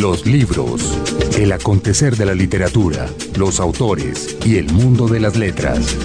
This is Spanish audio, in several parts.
Los libros, el acontecer de la literatura, los autores y el mundo de las letras.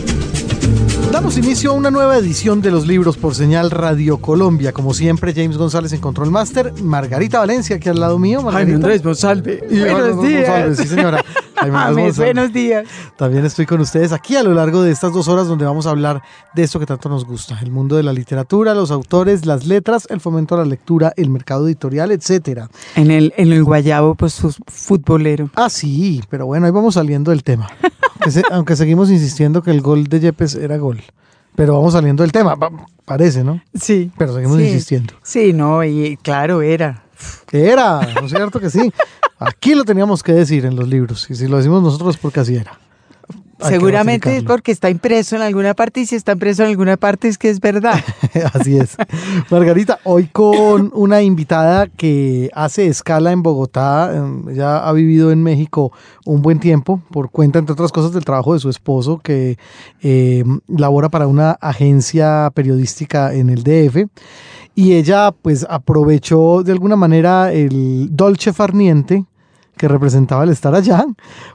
Damos inicio a una nueva edición de los libros por señal Radio Colombia. Como siempre, James González en Control Master, Margarita Valencia aquí al lado mío. Margarita. Jaime Andrés Monsalve. Buenos días. González, sí, señora. James, buenos días. También estoy con ustedes aquí a lo largo de estas dos horas donde vamos a hablar de esto que tanto nos gusta, el mundo de la literatura, los autores, las letras, el fomento a la lectura, el mercado editorial, etcétera. En el, en el guayabo, pues futbolero. Ah, sí, pero bueno, ahí vamos saliendo del tema. aunque, se, aunque seguimos insistiendo que el gol de Yepes era gol. Pero vamos saliendo del tema, parece, ¿no? Sí. Pero seguimos sí. insistiendo. Sí, no, y claro, era. Era, ¿no es cierto que sí? Aquí lo teníamos que decir en los libros, y si lo decimos nosotros porque así era. Hay Seguramente es porque está impreso en alguna parte y si está impreso en alguna parte es que es verdad. Así es. Margarita, hoy con una invitada que hace escala en Bogotá, ya ha vivido en México un buen tiempo, por cuenta, entre otras cosas, del trabajo de su esposo, que eh, labora para una agencia periodística en el DF. Y ella, pues, aprovechó de alguna manera el dolce farniente que representaba el estar allá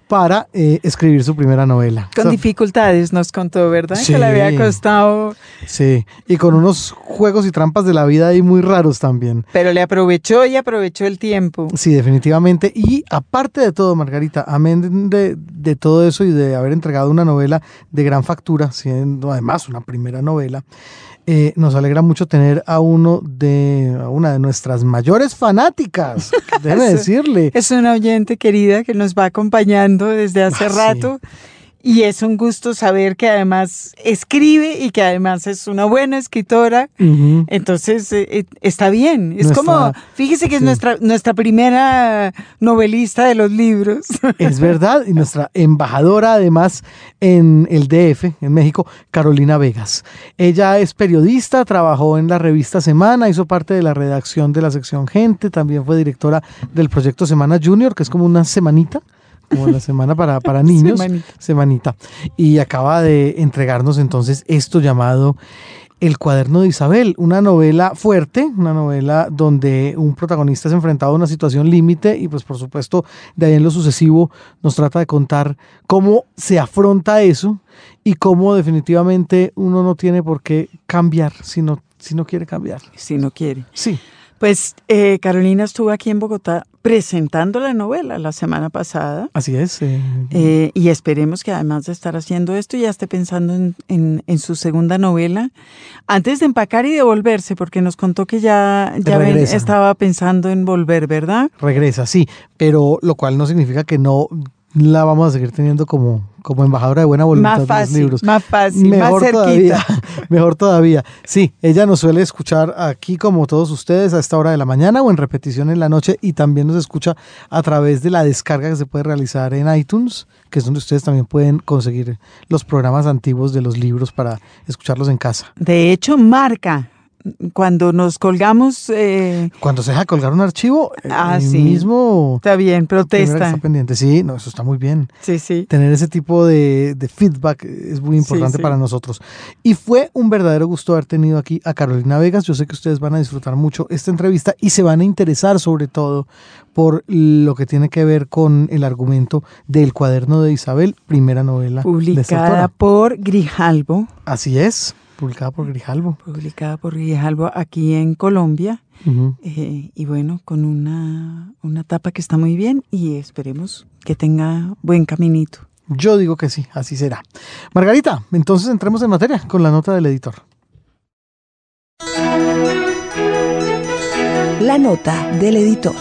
para eh, escribir su primera novela. Con o sea, dificultades nos contó, ¿verdad? Sí, que le había costado. Sí, y con unos juegos y trampas de la vida ahí muy raros también. Pero le aprovechó y aprovechó el tiempo. Sí, definitivamente. Y aparte de todo, Margarita, amén de, de todo eso y de haber entregado una novela de gran factura, siendo además una primera novela, eh, nos alegra mucho tener a uno de a una de nuestras mayores fanáticas, déjeme decirle. Es una oyente querida que nos va acompañando desde hace Ah, rato. Y es un gusto saber que además escribe y que además es una buena escritora. Uh -huh. Entonces eh, está bien. Es nuestra, como, fíjese que sí. es nuestra, nuestra primera novelista de los libros. Es verdad. Y nuestra embajadora además en el DF, en México, Carolina Vegas. Ella es periodista, trabajó en la revista Semana, hizo parte de la redacción de la sección Gente, también fue directora del proyecto Semana Junior, que es como una semanita como la semana para, para niños, semanita. semanita. Y acaba de entregarnos entonces esto llamado El cuaderno de Isabel, una novela fuerte, una novela donde un protagonista es enfrentado a una situación límite y pues por supuesto de ahí en lo sucesivo nos trata de contar cómo se afronta eso y cómo definitivamente uno no tiene por qué cambiar si no, si no quiere cambiar. Si no quiere. Sí. Pues eh, Carolina estuvo aquí en Bogotá presentando la novela la semana pasada. Así es. Eh, eh, y esperemos que además de estar haciendo esto ya esté pensando en, en, en, su segunda novela antes de empacar y devolverse, porque nos contó que ya, ya ven, estaba pensando en volver, ¿verdad? Regresa, sí, pero lo cual no significa que no la vamos a seguir teniendo como, como embajadora de buena voluntad más fácil, de los libros. Más fácil, mejor más todavía, mejor todavía. Sí, ella nos suele escuchar aquí como todos ustedes a esta hora de la mañana o en repetición en la noche y también nos escucha a través de la descarga que se puede realizar en iTunes, que es donde ustedes también pueden conseguir los programas antiguos de los libros para escucharlos en casa. De hecho, marca cuando nos colgamos. Eh... Cuando se deja colgar un archivo, ah, el sí. mismo. Está bien, protesta. Está pendiente. Sí, no, eso está muy bien. Sí, sí. Tener ese tipo de, de feedback es muy importante sí, sí. para nosotros. Y fue un verdadero gusto haber tenido aquí a Carolina Vegas. Yo sé que ustedes van a disfrutar mucho esta entrevista y se van a interesar sobre todo por lo que tiene que ver con el argumento del cuaderno de Isabel, primera novela. Publicada por Grijalbo. Así es publicada por Grijalbo. Publicada por Grijalbo aquí en Colombia. Uh -huh. eh, y bueno, con una, una tapa que está muy bien y esperemos que tenga buen caminito. Yo digo que sí, así será. Margarita, entonces entremos en materia con la nota del editor. La nota del editor.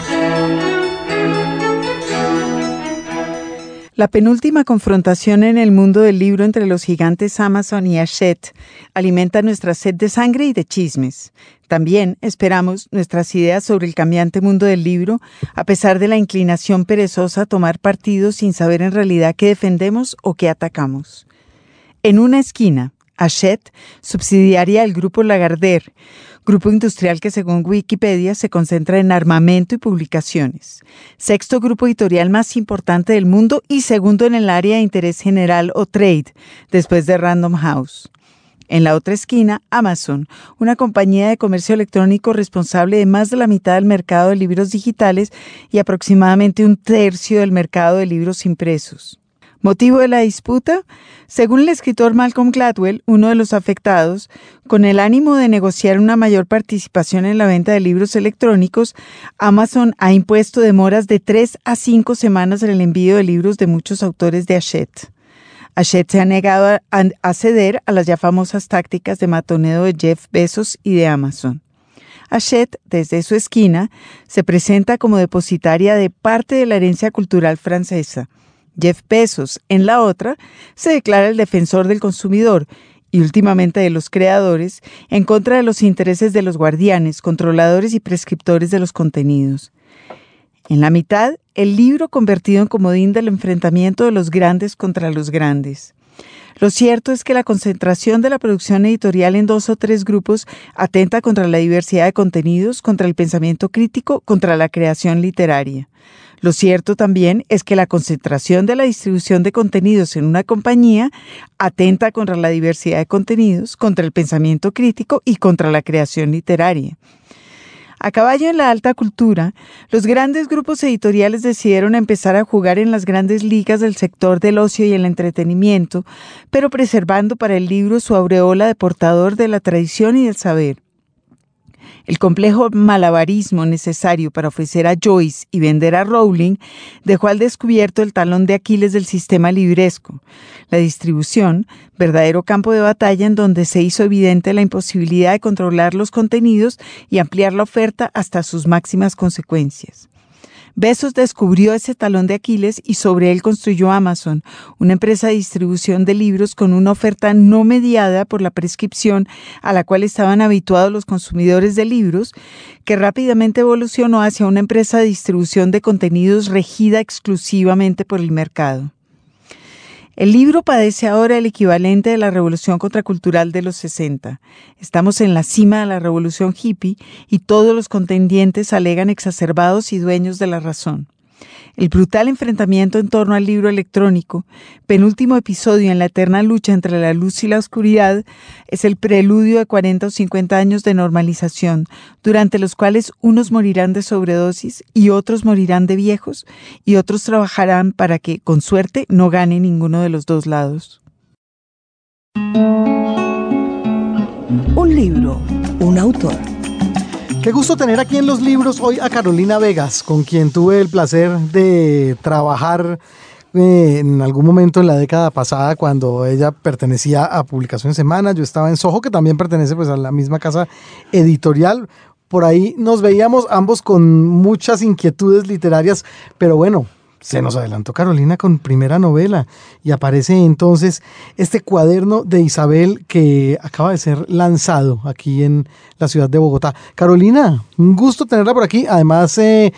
La penúltima confrontación en el mundo del libro entre los gigantes Amazon y Hachette alimenta nuestra sed de sangre y de chismes. También esperamos nuestras ideas sobre el cambiante mundo del libro, a pesar de la inclinación perezosa a tomar partido sin saber en realidad qué defendemos o qué atacamos. En una esquina, Hachette, subsidiaria del grupo Lagardère, grupo industrial que según Wikipedia se concentra en armamento y publicaciones, sexto grupo editorial más importante del mundo y segundo en el área de interés general o trade, después de Random House. En la otra esquina, Amazon, una compañía de comercio electrónico responsable de más de la mitad del mercado de libros digitales y aproximadamente un tercio del mercado de libros impresos. ¿Motivo de la disputa? Según el escritor Malcolm Gladwell, uno de los afectados, con el ánimo de negociar una mayor participación en la venta de libros electrónicos, Amazon ha impuesto demoras de tres a cinco semanas en el envío de libros de muchos autores de Hachette. Hachette se ha negado a, ceder a las ya famosas tácticas de matonedo de Jeff Bezos y de Amazon. Hachette, desde su esquina, se presenta como depositaria de parte de la herencia cultural francesa Jeff Bezos, en la otra, se declara el defensor del consumidor y últimamente de los creadores en contra de los intereses de los guardianes, controladores y prescriptores de los contenidos. En la mitad, el libro convertido en comodín del enfrentamiento de los grandes contra los grandes. Lo cierto es que la concentración de la producción editorial en dos o tres grupos atenta contra la diversidad de contenidos, contra el pensamiento crítico, contra la creación literaria. Lo cierto también es que la concentración de la distribución de contenidos en una compañía atenta contra la diversidad de contenidos, contra el pensamiento crítico y contra la creación literaria. A caballo en la alta cultura, los grandes grupos editoriales decidieron empezar a jugar en las grandes ligas del sector del ocio y el entretenimiento, pero preservando para el libro su aureola de portador de la tradición y del saber. El complejo malabarismo necesario para ofrecer a Joyce y vender a Rowling dejó al descubierto el talón de Aquiles del sistema libresco, la distribución, verdadero campo de batalla en donde se hizo evidente la imposibilidad de controlar los contenidos y ampliar la oferta hasta sus máximas consecuencias. Besos descubrió ese talón de Aquiles y sobre él construyó Amazon, una empresa de distribución de libros con una oferta no mediada por la prescripción a la cual estaban habituados los consumidores de libros, que rápidamente evolucionó hacia una empresa de distribución de contenidos regida exclusivamente por el mercado. El libro padece ahora el equivalente de la revolución contracultural de los 60. Estamos en la cima de la revolución hippie y todos los contendientes alegan exacerbados y dueños de la razón. El brutal enfrentamiento en torno al libro electrónico, penúltimo episodio en la eterna lucha entre la luz y la oscuridad, es el preludio de 40 o 50 años de normalización, durante los cuales unos morirán de sobredosis y otros morirán de viejos y otros trabajarán para que, con suerte, no gane ninguno de los dos lados. Un libro, un autor. Qué gusto tener aquí en los libros hoy a Carolina Vegas, con quien tuve el placer de trabajar eh, en algún momento en la década pasada cuando ella pertenecía a Publicación Semana, yo estaba en Soho, que también pertenece pues a la misma casa editorial. Por ahí nos veíamos ambos con muchas inquietudes literarias, pero bueno, se nos adelantó Carolina con primera novela y aparece entonces este cuaderno de Isabel que acaba de ser lanzado aquí en la ciudad de Bogotá. Carolina, un gusto tenerla por aquí. Además, eh,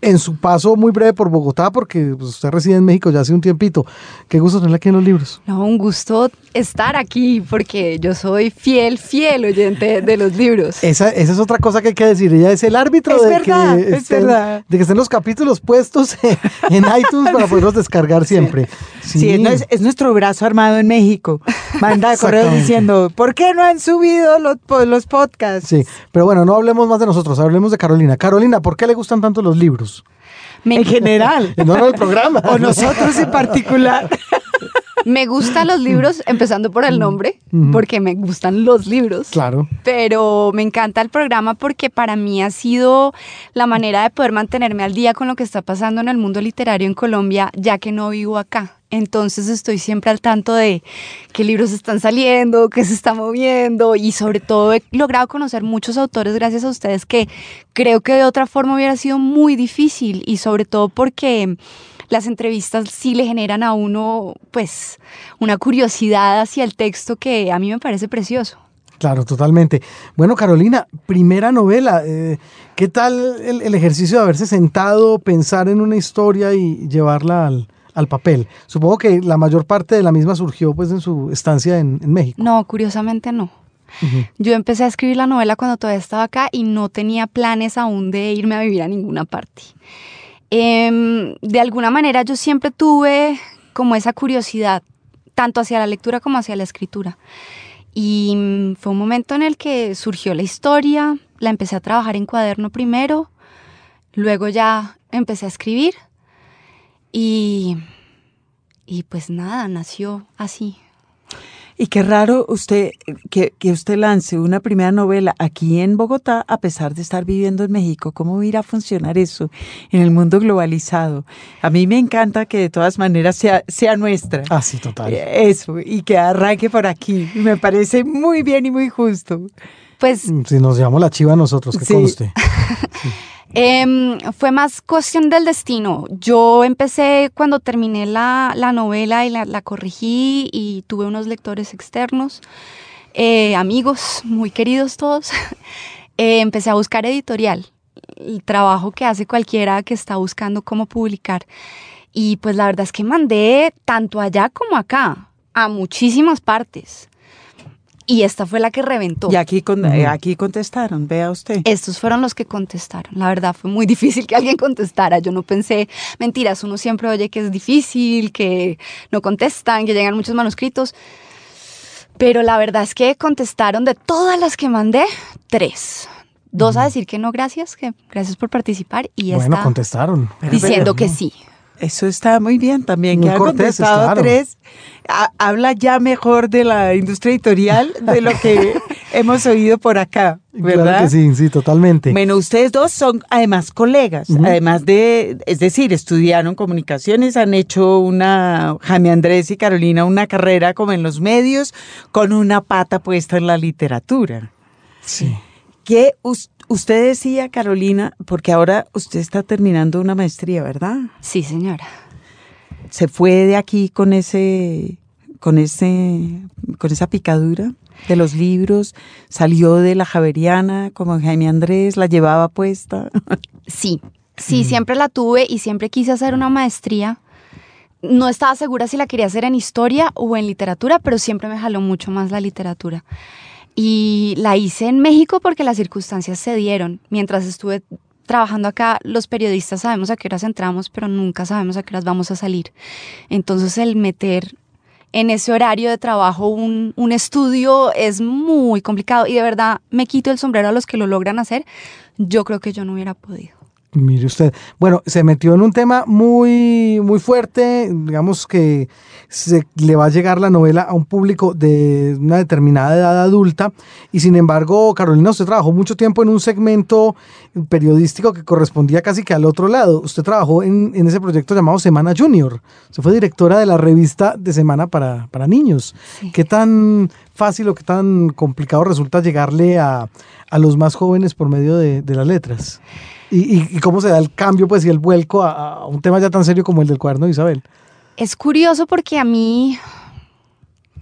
en su paso muy breve por Bogotá, porque pues, usted reside en México ya hace un tiempito. Qué gusto tenerla aquí en los libros. No, un gusto estar aquí, porque yo soy fiel, fiel oyente de los libros. Esa, esa es otra cosa que hay que decir. Ella es el árbitro de, que estén, de que estén los capítulos puestos en iTunes para poderlos descargar siempre. Sí, es, nuestro brazo armado en México. Manda correos diciendo, ¿por qué no han subido los, los podcasts? Sí, pero bueno, no hablemos más de nosotros, hablemos de Carolina. Carolina, ¿por qué le gustan tanto los libros? en general. No, no el programa. O nosotros en particular. Me gustan los libros, empezando por el nombre, porque me gustan los libros. Claro. Pero me encanta el programa porque para mí ha sido la manera de poder mantenerme al día con lo que está pasando en el mundo literario en Colombia, ya que no vivo acá. Entonces estoy siempre al tanto de qué libros están saliendo, qué se está moviendo y sobre todo he logrado conocer muchos autores gracias a ustedes que creo que de otra forma hubiera sido muy difícil y sobre todo porque las entrevistas sí le generan a uno pues una curiosidad hacia el texto que a mí me parece precioso. Claro, totalmente. Bueno, Carolina, primera novela. Eh, ¿Qué tal el ejercicio de haberse sentado, pensar en una historia y llevarla al, al papel. Supongo que la mayor parte de la misma surgió pues en su estancia en, México. No, curiosamente no. Yo empecé a escribir la novela cuando todavía estaba acá y no tenía planes aún de irme a vivir a ninguna parte. Em, de alguna manera yo siempre tuve como esa curiosidad, tanto hacia la lectura como hacia la escritura. Y mm, fue un momento en el que surgió la historia, la empecé a trabajar en cuaderno primero, luego ya empecé a escribir y, y pues nada, nació así. Y qué raro usted que, que, usted lance una primera novela aquí en Bogotá a pesar de estar viviendo en México. ¿Cómo irá a funcionar eso en el mundo globalizado? A mí me encanta que de todas maneras sea, sea nuestra. Ah, sí, total. Eh, eso, y que arranque por aquí. Me parece muy bien y muy justo. Pues... Mm, si nos llamamos la chiva a nosotros, que sí. conste. Sí. Eh, fue más cuestión del destino. Yo empecé cuando terminé la, la novela y la, la, corregí y tuve unos lectores externos, eh, amigos muy queridos todos. eh, empecé a buscar editorial, el trabajo que hace cualquiera que está buscando cómo publicar. Y pues la verdad es que mandé tanto allá como acá, a muchísimas partes. Y esta fue la que reventó. Y aquí, con, uh -huh. aquí contestaron, vea usted. Estos fueron los que contestaron. La verdad fue muy difícil que alguien contestara. Yo no pensé, mentiras, uno siempre oye que es difícil, que no contestan, que llegan muchos manuscritos. Pero la verdad es que contestaron de todas las que mandé, tres. Dos uh -huh. a decir que no, gracias, que gracias por participar. Y bueno, esta contestaron. Diciendo que sí. Eso está muy bien también, muy que ha contestado claro. tres. Ha, habla ya mejor de la industria editorial de lo que hemos oído por acá, ¿verdad? Claro que sí, sí, totalmente. Bueno, ustedes dos son además colegas, uh -huh. además de, es decir, estudiaron comunicaciones, han hecho una, Jaime Andrés y Carolina, una carrera como en los medios, con una pata puesta en la literatura. Sí. ¿Qué usted decía, Carolina, porque ahora usted está terminando una maestría, ¿verdad? Sí, señora. ¿Se fue de aquí con ese, con ese, con esa picadura de los libros? ¿Salió de la Javeriana como Jaime Andrés? ¿La llevaba puesta? Sí, sí, siempre la tuve y siempre quise hacer una maestría. No estaba segura si la quería hacer en historia o en literatura, pero siempre me jaló mucho más la literatura. Y la hice en México porque las circunstancias se dieron. Mientras estuve trabajando acá, los periodistas sabemos a qué horas entramos, pero nunca sabemos a qué horas vamos a salir. Entonces el meter en ese horario de trabajo un, un, estudio es muy complicado y de verdad me quito el sombrero a los que lo logran hacer. Yo creo que yo no hubiera podido. Mire usted, bueno, se metió en un tema muy, muy fuerte, digamos que se le va a llegar la novela a un público de una determinada edad adulta y sin embargo, Carolina, usted trabajó mucho tiempo en un segmento periodístico que correspondía casi que al otro lado. Usted trabajó en, en ese proyecto llamado Semana Junior. Usted fue directora de la revista de Semana para, para Niños. Sí. ¿Qué tan fácil o qué tan complicado resulta llegarle a, a los más jóvenes por medio de, de las letras? Y, y, cómo se da el cambio pues y el vuelco a, a, un tema ya tan serio como el del cuaderno de Isabel. Es curioso porque a mí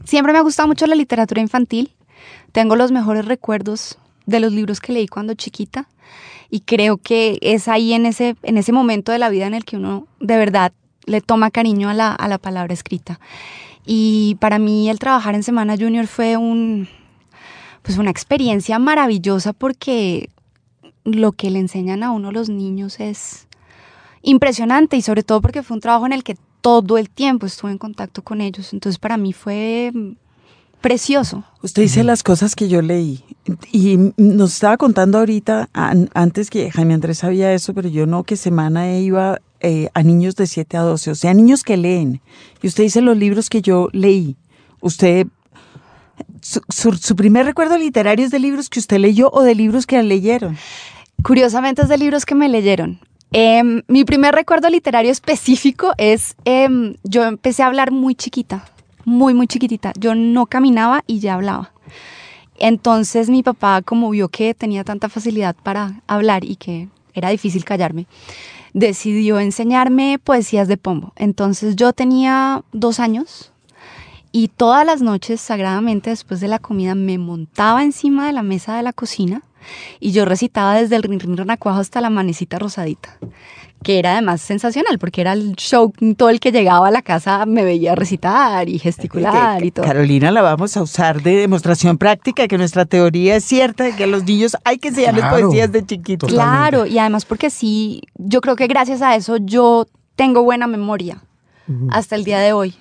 siempre me ha gustado mucho la literatura infantil. Tengo los mejores recuerdos de los libros que leí cuando chiquita y creo que es ahí en ese, en ese momento de la vida en el que uno de verdad le toma cariño a la, a la palabra escrita. Y para mí el trabajar en Semana Junior fue un, pues una experiencia maravillosa porque lo que le enseñan a uno los niños es impresionante y sobre todo porque fue un trabajo en el que todo el tiempo estuve en contacto con ellos. Entonces para mí fue precioso. Usted dice las cosas que yo leí y nos estaba contando ahorita, antes que Jaime Andrés sabía eso, pero yo no, que semana iba eh, a niños de 7 a 12, o sea, niños que leen. Y usted dice los libros que yo leí. Usted su, primer recuerdo literario es de libros que usted leyó o de libros que leyeron? Curiosamente es de libros que me leyeron. Eh, mi primer recuerdo literario específico es, eh, yo empecé a hablar muy chiquita, muy, muy chiquitita. Yo no caminaba y ya hablaba. Entonces mi papá, como vio que tenía tanta facilidad para hablar y que era difícil callarme, decidió enseñarme poesías de Pombo. Entonces yo tenía dos años, y todas las noches, sagradamente, después de la comida, me montaba encima de la mesa de la cocina y yo recitaba desde el rin rin renacuajo hasta la manecita rosadita, que era además sensacional, porque era el show, todo el que llegaba a la casa me veía recitar y gesticular y todo. Carolina, la vamos a usar de demostración práctica, que nuestra teoría es cierta, que a los niños hay que enseñarles claro, poesías de chiquitos. Claro, y además porque sí, yo creo que gracias a eso yo tengo buena memoria uh -huh. hasta el día de hoy.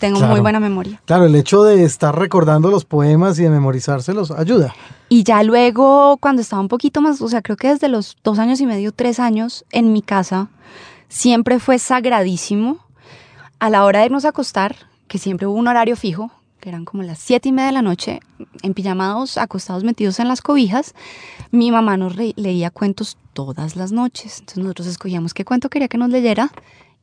Tengo Claro. muy buena memoria. Claro, el hecho de estar recordando los poemas y de memorizárselos ayuda. Y ya luego, cuando estaba un poquito más, o sea, creo que desde los dos años y medio, tres años, en mi casa, siempre fue sagradísimo a la hora de irnos a acostar, que siempre hubo un horario fijo, que eran como las siete y media de la noche, en pijamados, acostados, metidos en las cobijas, mi mamá nos leía cuentos todas las noches. Entonces nosotros escogíamos qué cuento quería que nos leyera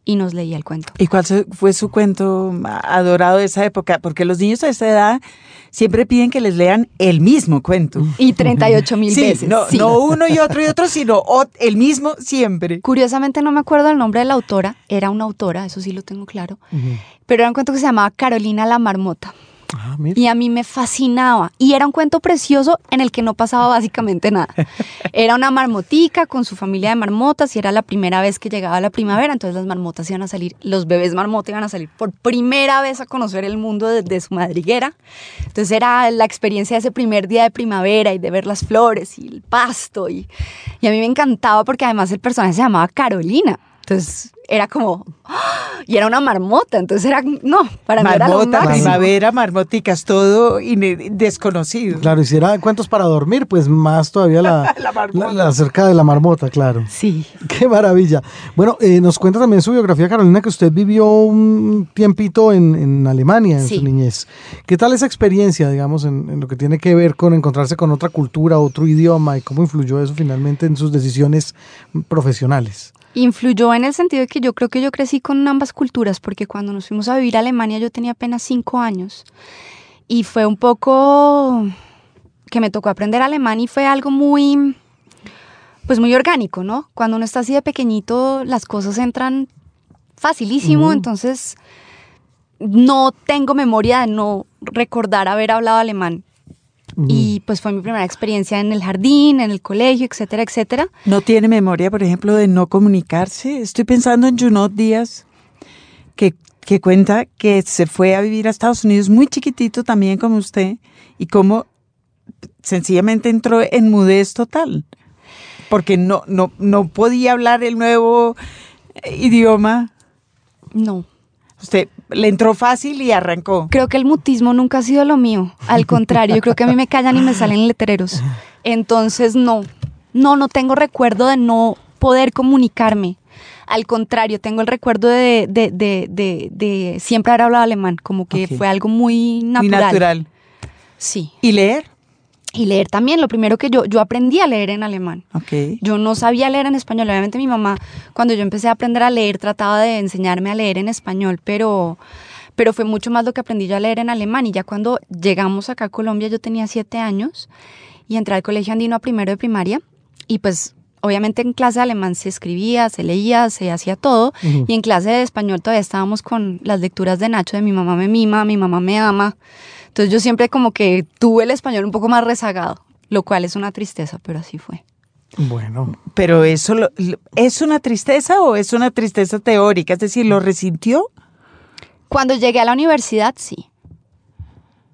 y nos leía el cuento. ¿Y cuál fue su cuento adorado de esa época? Porque los niños a esa edad siempre piden que les lean el mismo cuento. Y 38 mil Sí, veces. no, sí. no uno y otro y otro, sino el mismo siempre. Curiosamente no me acuerdo el nombre de la autora, era una autora, eso sí lo tengo claro, pero era un cuento que se llamaba Carolina la Marmota. Ah. Y a mí me fascinaba. Y era un cuento precioso en el que no pasaba básicamente nada. Era una marmotica con su familia de marmotas y era la primera vez que llegaba la primavera. Entonces las marmotas iban a salir, los bebés marmota iban a salir por primera vez a conocer el mundo desde su madriguera. Entonces era la experiencia de ese primer día de primavera y de ver las flores y el pasto. Y, y a mí me encantaba porque además el personaje se llamaba Carolina. Entonces era como... ¡ah! Y era una marmota. Entonces era... No, para mí era lo Marmota, máximo. primavera, marmoticas, todo desconocido. Claro, y si era cuentos para dormir, pues más todavía la, La marmota. la- la acerca de la marmota, claro. Sí. Qué maravilla. Bueno, eh, nos cuenta también su biografía, Carolina, que usted vivió un tiempito en, en Alemania en Sí. su niñez. ¿Qué tal esa experiencia, digamos, en, en lo que tiene que ver con encontrarse con otra cultura, otro idioma y cómo influyó eso finalmente en sus decisiones profesionales? Influyó en el sentido de que yo creo que yo crecí con ambas culturas, porque cuando nos fuimos a vivir a Alemania yo tenía apenas cinco años. Y fue un poco que me tocó aprender alemán y fue algo muy, pues muy orgánico, ¿no? Cuando uno está así de pequeñito, las cosas entran facilísimo, entonces no tengo memoria de no recordar haber hablado alemán. Y pues fue mi primera experiencia en el jardín, en el colegio, etcétera, etcétera. ¿No tiene memoria, por ejemplo, de no comunicarse? Estoy pensando en Junot Díaz, que, que cuenta que se fue a vivir a Estados Unidos muy chiquitito también como usted y cómo sencillamente entró en mudez total, porque no, no, no podía hablar el nuevo eh, idioma. No, Usted le entró fácil y arrancó. Creo que el mutismo nunca ha sido lo mío. Al contrario, yo creo que a mí me callan y me salen letreros. Entonces, no, no, no tengo recuerdo de no poder comunicarme. Al contrario, tengo el recuerdo de, de, de, de, de siempre haber hablado alemán, como que fue algo muy natural. Muy natural. Sí. ¿Y leer? Y leer también, lo primero que yo, yo aprendí a leer en alemán. Ok. Yo no sabía leer en español. Obviamente mi mamá, cuando yo empecé a aprender a leer, trataba de enseñarme a leer en español, pero, pero fue mucho más lo que aprendí yo a leer en alemán. Y ya cuando llegamos acá a Colombia, yo tenía siete años y entré al colegio andino a primero de primaria. Y pues obviamente en clase de alemán se escribía, se leía, se hacía todo. Y en clase de español todavía estábamos con las lecturas de Nacho de Mi mamá me mima, mi mamá me ama. Entonces yo siempre como que tuve el español un poco más rezagado, lo cual es una tristeza, pero así fue. Bueno, Pero eso lo- es una tristeza o es una tristeza teórica, es decir, lo resintió. Cuando llegué a la universidad, sí.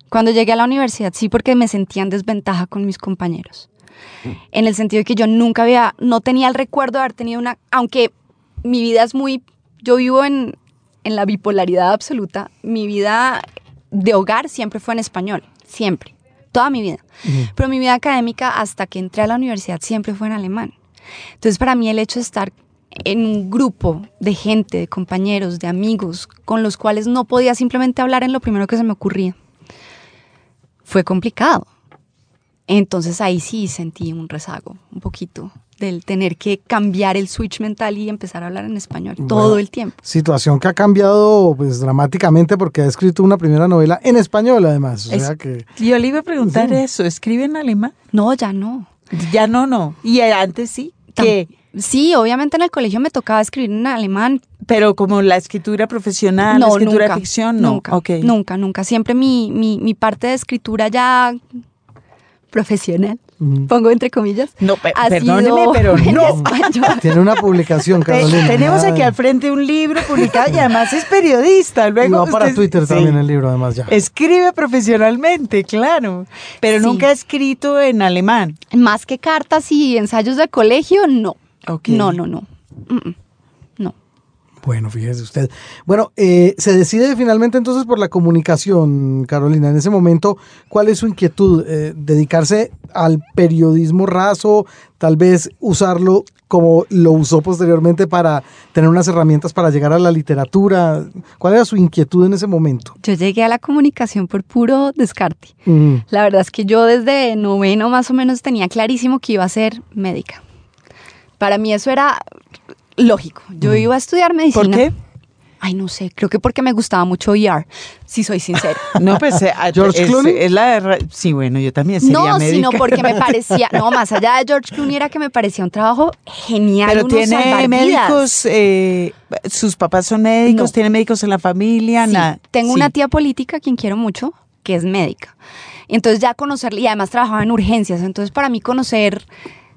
Cuando llegué a la universidad, sí, porque me sentía en desventaja con mis compañeros. En el sentido de que yo nunca había, no tenía el recuerdo de haber tenido una, aunque mi vida es muy, yo vivo en, en la bipolaridad absoluta, mi vida de hogar siempre fue en español, siempre, toda mi vida. Pero mi vida académica hasta que entré a la universidad siempre fue en alemán. Entonces para mí el hecho de estar en un grupo de gente, de compañeros, de amigos, con los cuales no podía simplemente hablar en lo primero que se me ocurría, fue complicado. Entonces ahí sí sentí un rezago, un poquito, del tener que cambiar el switch mental y empezar a hablar en español todo el tiempo. situación que ha cambiado pues dramáticamente porque ha escrito una primera novela en español además. O Es- sea que Yo le iba a preguntar Sí. eso, ¿escribe en alemán? No, ya no. Ya no, no. Y antes sí, que, Sí, obviamente en el colegio me tocaba escribir en alemán. pero como la escritura profesional, la escritura nunca, de ficción, no. Nunca, nunca, nunca. Siempre mi, mi, mi parte de escritura ya profesional. Pongo entre comillas. No, pe- ha perdóneme, sido pero no. tiene una publicación, Carolina. tenemos aquí al frente un libro publicado y además es periodista. Y Luego va para usted- Twitter sí. también el libro además ya. Escribe profesionalmente, claro, pero Sí. nunca ha escrito en alemán. Más que cartas y ensayos de colegio, no. No, no, no. Mm, mm. No. Bueno, fíjese usted. Bueno, eh, se decide finalmente entonces por la comunicación, Carolina. En ese momento, ¿cuál es su inquietud? Eh, ¿Dedicarse al periodismo raso? Tal vez usarlo como lo usó posteriormente para tener unas herramientas para llegar a la literatura. ¿Cuál era su inquietud en ese momento? Yo llegué a la comunicación por puro descarte. Mm, La verdad es que yo desde noveno más o menos tenía clarísimo que iba a ser médica. Para mí eso era lógico. Yo iba a estudiar medicina. ¿Por qué? Ay, no sé, creo que porque me gustaba mucho ER, si soy sincera. No, pues eh, ¿George es, Clooney? es la de sí, bueno, yo también sería no, médica. sino porque me parecía, no, más allá de George Clooney era que me parecía un trabajo genial. Pero uno tiene médicos, eh, sus papás son médicos, No. tiene médicos en la familia, Sí, nada. Tengo Sí. una tía política a quien quiero mucho, que es médica. Entonces ya conocerla, y además trabajaba en urgencias, entonces para mí conocer,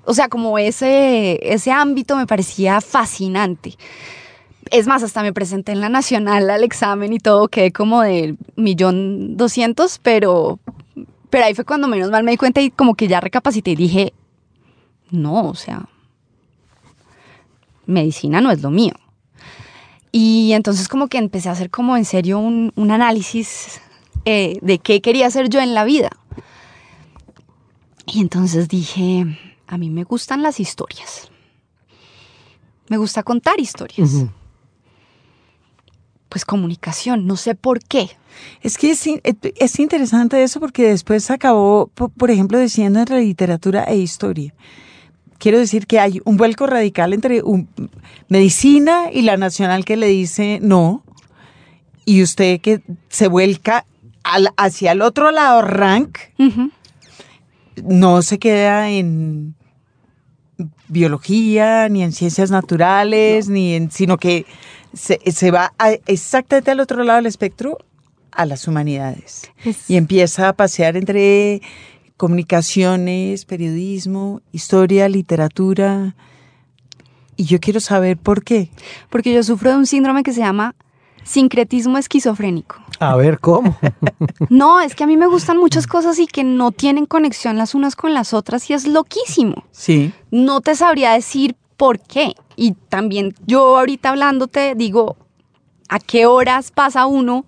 o sea, como ese, ese ámbito me parecía fascinante. Es más, hasta me presenté en la nacional al examen y todo, quedé como de millón doscientos, pero, pero ahí fue cuando menos mal me di cuenta y como que ya recapacité y dije, no, o sea, medicina no es lo mío. Y entonces como que empecé a hacer como en serio un, un análisis eh, de qué quería hacer yo en la vida. Y entonces dije, a mí me gustan las historias. Me gusta contar historias. Pues comunicación, no sé por qué. Es que es, es interesante eso porque después acabó, po- por ejemplo, diciendo entre literatura e historia. Quiero decir que hay un vuelco radical entre un- medicina y la nacional que le dice no, y usted que se vuelca al- hacia el otro lado, rank. No se queda en biología, ni en ciencias naturales, ni en, sino que se, se va a- exactamente al otro lado del espectro a las humanidades. Es- Y empieza a pasear entre comunicaciones, periodismo, historia, literatura. Y yo quiero saber por qué. Porque yo sufro de un síndrome que se llama sincretismo esquizofrénico. A ver, ¿cómo? No, es que a mí me gustan muchas cosas y que no tienen conexión las unas con las otras y es loquísimo. Sí. no te sabría decir por qué. Y también yo ahorita hablándote digo, ¿a qué horas pasa uno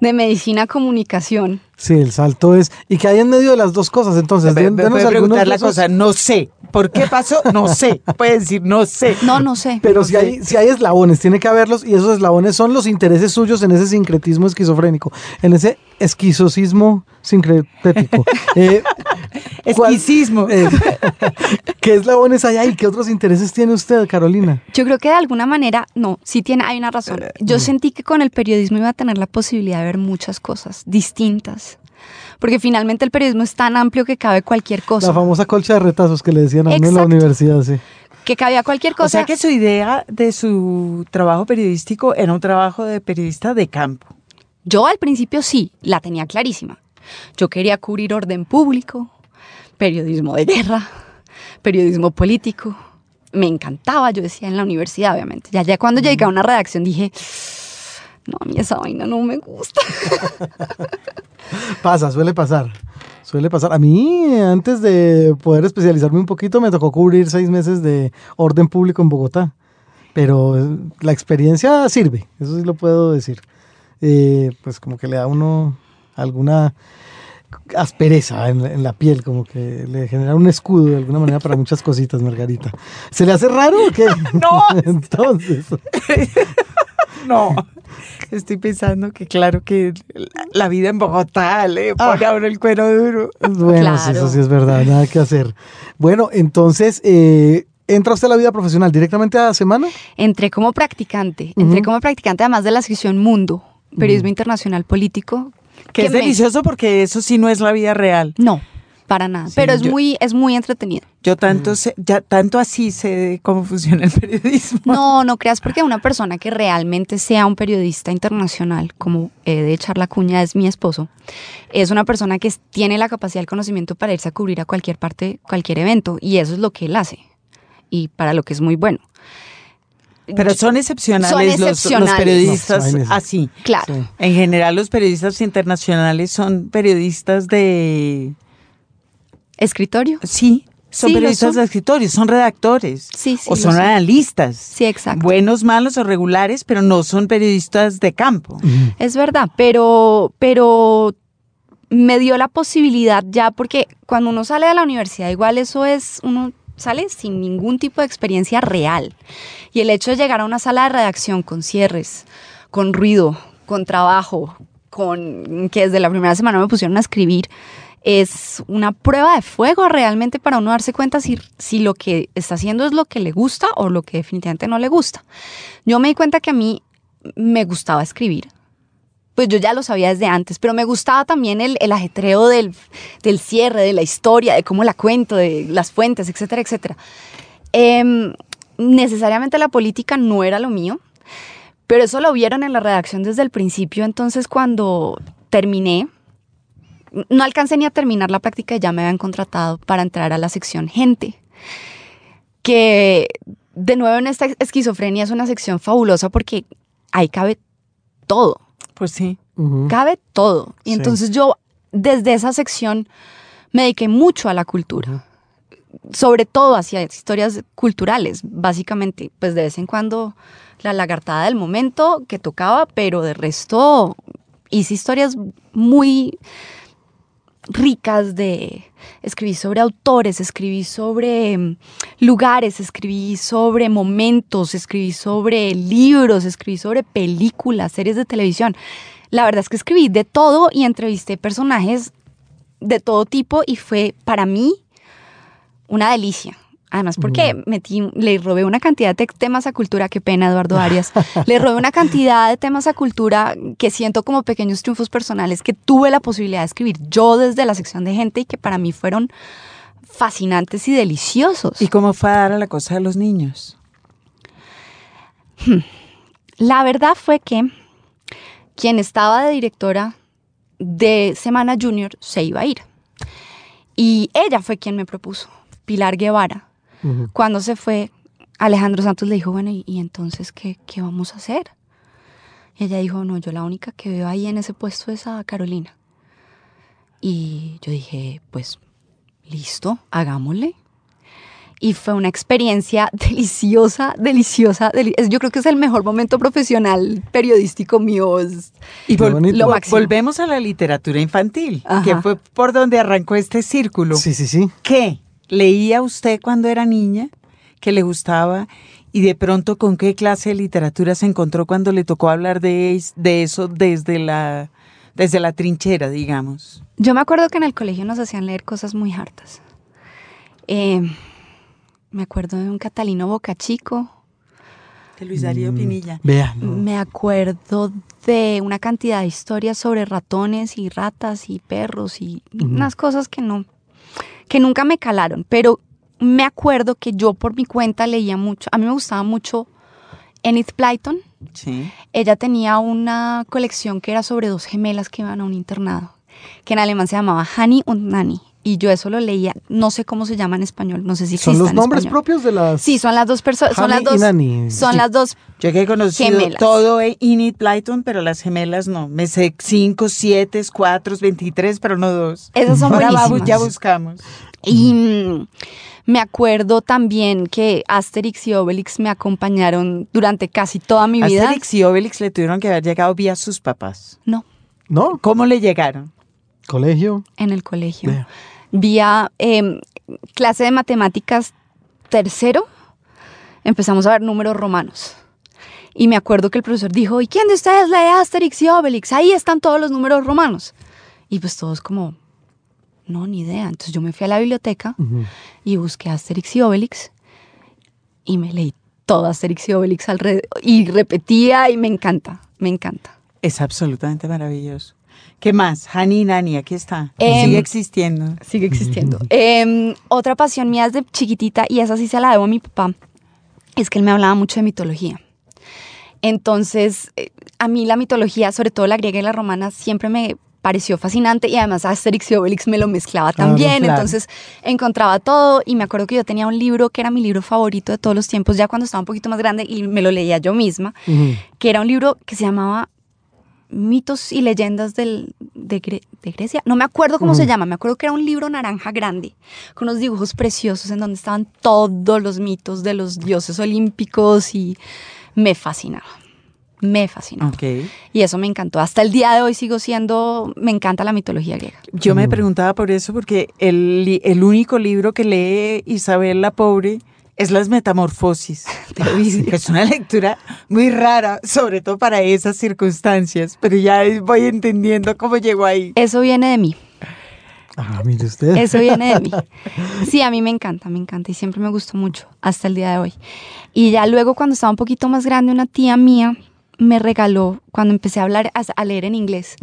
de medicina a comunicación? Sí, el salto es... ¿Y qué hay en medio de las dos cosas? Entonces, Me, me denos puede preguntar la cosa, no sé. ¿Por qué pasó? No sé. Puede decir, no sé. No, no sé. Pero si hay, si hay eslabones, tiene que haberlos, y esos eslabones son los intereses suyos en ese sincretismo esquizofrénico, en ese esquizocismo sincretético. Eh, ¿cuál- Esquicismo. eh, ¿Qué eslabones hay ahí? ¿Qué otros intereses tiene usted, Carolina? Yo creo que de alguna manera, no, sí tiene, hay una razón. Yo sentí que con el periodismo iba a tener la posibilidad de ver muchas cosas distintas. Porque finalmente el periodismo es tan amplio que cabe cualquier cosa. La famosa colcha de retazos que le decían a uno en la universidad, sí. Que cabía cualquier cosa. O sea que su idea de su trabajo periodístico era un trabajo de periodista de campo. Yo al principio sí, la tenía clarísima. Yo quería cubrir orden público, periodismo de guerra, periodismo político. Me encantaba, yo decía en la universidad, obviamente. Ya, ya cuando llegué a una redacción dije, no, a mí esa vaina no me gusta. Pasa, suele pasar. Suele pasar. A mí, antes de poder especializarme un poquito, me tocó cubrir seis meses de orden público en Bogotá. Pero la experiencia sirve, eso sí lo puedo decir. Eh, pues como que le da a uno alguna aspereza en, la- en la piel, como que le genera un escudo de alguna manera para muchas cositas, Margarita. ¿Se le hace raro o qué? No. Entonces, No. Estoy pensando que claro que la vida en Bogotá le pone a uno el cuero duro. bueno, sí, eso sí es verdad, nada que hacer. Bueno, entonces, eh, ¿entra usted a la vida profesional directamente a semana? Entré como practicante, entré como practicante además de la sección Mundo, periodismo internacional político. Que es me- delicioso porque eso sí no es la vida real. No, para nada. Sí, pero es yo- muy, es muy entretenido. Yo tanto sé, ya tanto así sé cómo funciona el periodismo. No, no creas porque una persona que realmente sea un periodista internacional, como he de echar la cuña es mi esposo, es una persona que tiene la capacidad del conocimiento para irse a cubrir a cualquier parte, cualquier evento, y eso es lo que él hace, y para lo que es muy bueno. Pero son excepcionales, Son los- periodistas No, así. Claro. Sí. En general, los periodistas internacionales son periodistas de... Escritorio. Sí, Son Sí, periodistas son. de escritorio, son redactores. Sí, sí, O son son. analistas. Sí, exacto. Buenos, malos o regulares, pero no son periodistas de campo. Es verdad, pero, pero me dio la posibilidad ya, porque cuando uno sale de la universidad, igual eso es, uno sale sin ningún tipo de experiencia real. Y el hecho de llegar a una sala de redacción con cierres, con ruido, con trabajo, con que desde la primera semana me pusieron a escribir, es una prueba de fuego realmente para uno darse cuenta si, si lo que está haciendo es lo que le gusta o lo que definitivamente no le gusta. Yo me di cuenta que a mí me gustaba escribir, pues yo ya lo sabía desde antes, pero me gustaba también el, el ajetreo del, del cierre, de la historia, de cómo la cuento, de las fuentes, etcétera, etcétera. Em, necesariamente la política no era lo mío, pero eso lo vieron en la redacción desde el principio, entonces cuando terminé, no alcancé ni a terminar la práctica y ya me habían contratado para entrar a la sección gente, que de nuevo en esta esquizofrenia es una sección fabulosa porque ahí cabe todo Pues sí. Cabe todo. Y Sí. entonces yo desde esa sección me dediqué mucho a la cultura. Sobre todo hacia historias culturales, básicamente. Pues de vez en cuando la lagartada del momento que tocaba, pero de resto hice historias muy ricas de escribí sobre autores, escribí sobre mm, lugares, escribí sobre momentos, escribí sobre libros, escribí sobre películas, series de televisión. La verdad es que escribí de todo y entrevisté personajes de todo tipo y fue para mí una delicia. Además, porque metí, le robé una cantidad de temas a cultura, qué pena, Eduardo Arias. le robé una cantidad de temas a cultura que siento como pequeños triunfos personales que tuve la posibilidad de escribir yo desde la sección de gente y que para mí fueron fascinantes y deliciosos. ¿Y cómo fue a dar a la cosa de los niños? La verdad fue que quien estaba de directora de Semana Junior se iba a ir. Y ella fue quien me propuso, Pilar Guevara. Cuando se fue, Alejandro Santos le dijo, bueno, ¿y, y entonces qué, qué vamos a hacer? Y ella dijo, no, yo la única que veo ahí en ese puesto es a Carolina. Y yo dije, pues, listo, hagámosle. Y fue una experiencia deliciosa, deliciosa. deli- yo creo que es el mejor momento profesional periodístico mío. Y Qué vol- bonito. Lo máximo. volvemos a la literatura infantil, Ajá. que fue por donde arrancó este círculo. Sí, sí, sí. ¿Qué leía usted cuando era niña que le gustaba y de pronto con qué clase de literatura se encontró cuando le tocó hablar de, es- de eso desde la, desde la trinchera, digamos? Yo me acuerdo que en el colegio nos hacían leer cosas muy hartas. Eh, me acuerdo de un Catalino Bocachico. De Luis Darío Mm, Pinilla. Vea. no. Me acuerdo de una cantidad de historias sobre ratones y ratas y perros y unas cosas que no, que nunca me calaron. Pero me acuerdo que yo por mi cuenta leía mucho. A mí me gustaba mucho Enid Blyton. Sí. Ella tenía una colección que era sobre dos gemelas que iban a un internado, que en alemán se llamaba Hani und Nani. Y yo eso lo leía, no sé cómo se llama en español, no sé si ¿Son los en nombres español. propios de las. Sí, son las dos personas, son las dos, Nani. son Sí. las dos. Yo que he conocido Gemelas. todo en Enid Blyton, pero las gemelas no. Me sé 5, 7, 4, 23, pero no dos. Esas son Ahora buenísimas. ya buscamos. Y mm, me acuerdo también que Asterix y Obelix me acompañaron durante casi toda mi vida. Asterix y Obelix le tuvieron que haber llegado vía sus papás. No, ¿No? ¿Cómo le llegaron? Colegio. en el colegio. Vea. Vía em, clase de matemáticas tercero, empezamos a ver números romanos. Y me acuerdo que el profesor dijo, ¿y quién de ustedes lee Asterix y Obelix? Ahí están todos los números romanos. Y pues todos como, no, ni idea. Entonces yo me fui a la biblioteca y busqué Asterix y Obelix y me leí todo Asterix y Obelix alrededor y repetía y me encanta, me encanta. Es absolutamente maravilloso. ¿Qué más? Hani Nani, aquí está. Em, Sigue existiendo. Sigue existiendo. Em, otra pasión mía desde chiquitita, y esa sí se la debo a mi papá, es que él me hablaba mucho de mitología. Entonces, eh, a mí la mitología, sobre todo la griega y la romana, siempre me pareció fascinante y además Asterix y Obelix me lo mezclaba también, claro. entonces encontraba todo y me acuerdo que yo tenía un libro que era mi libro favorito de todos los tiempos, ya cuando estaba un poquito más grande y me lo leía yo misma, que era un libro que se llamaba mitos y leyendas del, de, Grecia. No me acuerdo cómo se llama, me acuerdo que era un libro naranja grande, con unos dibujos preciosos en donde estaban todos los mitos de los dioses olímpicos y me fascinaba. Me fascinó. Y eso me encantó. Hasta el día de hoy sigo siendo, me encanta la mitología griega. Yo me preguntaba por eso, porque el, el único libro que lee Isabel la Pobre es Las Metamorfosis. es una lectura muy rara, sobre todo para esas circunstancias, pero ya voy entendiendo cómo llegó ahí. Eso viene de mí. Ah, mire usted. Eso viene de mí. Sí, a mí me encanta, me encanta y siempre me gustó mucho hasta el día de hoy. Y ya luego cuando estaba un poquito más grande, una tía mía me regaló, cuando empecé a hablar, a, leer en inglés,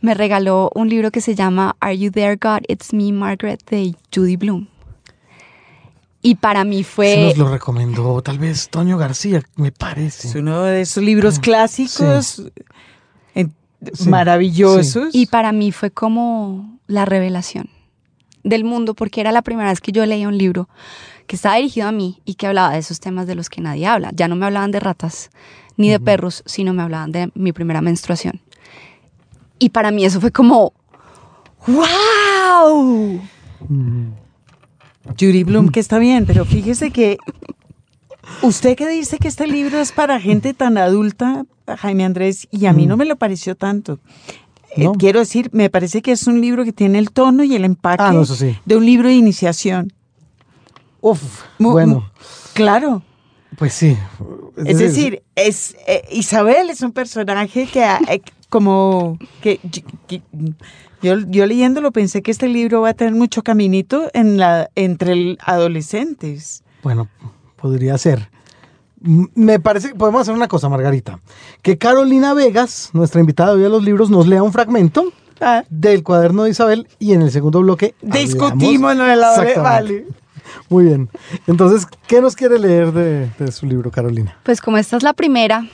me regaló un libro que se llama Are You There, God? It's Me, Margaret, de Judy Bloom. Y para mí fue... Se nos lo recomendó tal vez Toño García, me parece. Es uno de esos libros clásicos maravillosos. Y para mí fue como la revelación del mundo, porque era la primera vez que yo leía un libro que estaba dirigido a mí y que hablaba de esos temas de los que nadie habla. Ya no me hablaban de ratas ni de perros, sino me hablaban de mi primera menstruación. Y para mí eso fue como, ¡wow! Judy Bloom, que está bien, pero fíjese que usted que dice que este libro es para gente tan adulta, Jaime Andrés, y a mí no me lo pareció tanto. Eh, quiero decir, me parece que es un libro que tiene el tono y el empaque ah, de un libro de iniciación. Uf, bueno. Claro. Pues sí. Es, decir, es eh, Isabel es un personaje que eh, como que, yo, yo, leyéndolo pensé que este libro va a tener mucho caminito en la entre adolescentes. Bueno, podría ser. Me parece que podemos hacer una cosa, Margarita. Que Carolina Vegas, nuestra invitada de a los libros, nos lea un fragmento ah. del cuaderno de Isabel y en el segundo bloque discutimos lo de la vale. Muy bien. Entonces, ¿qué nos quiere leer de, su libro, Carolina? Pues como esta es la primera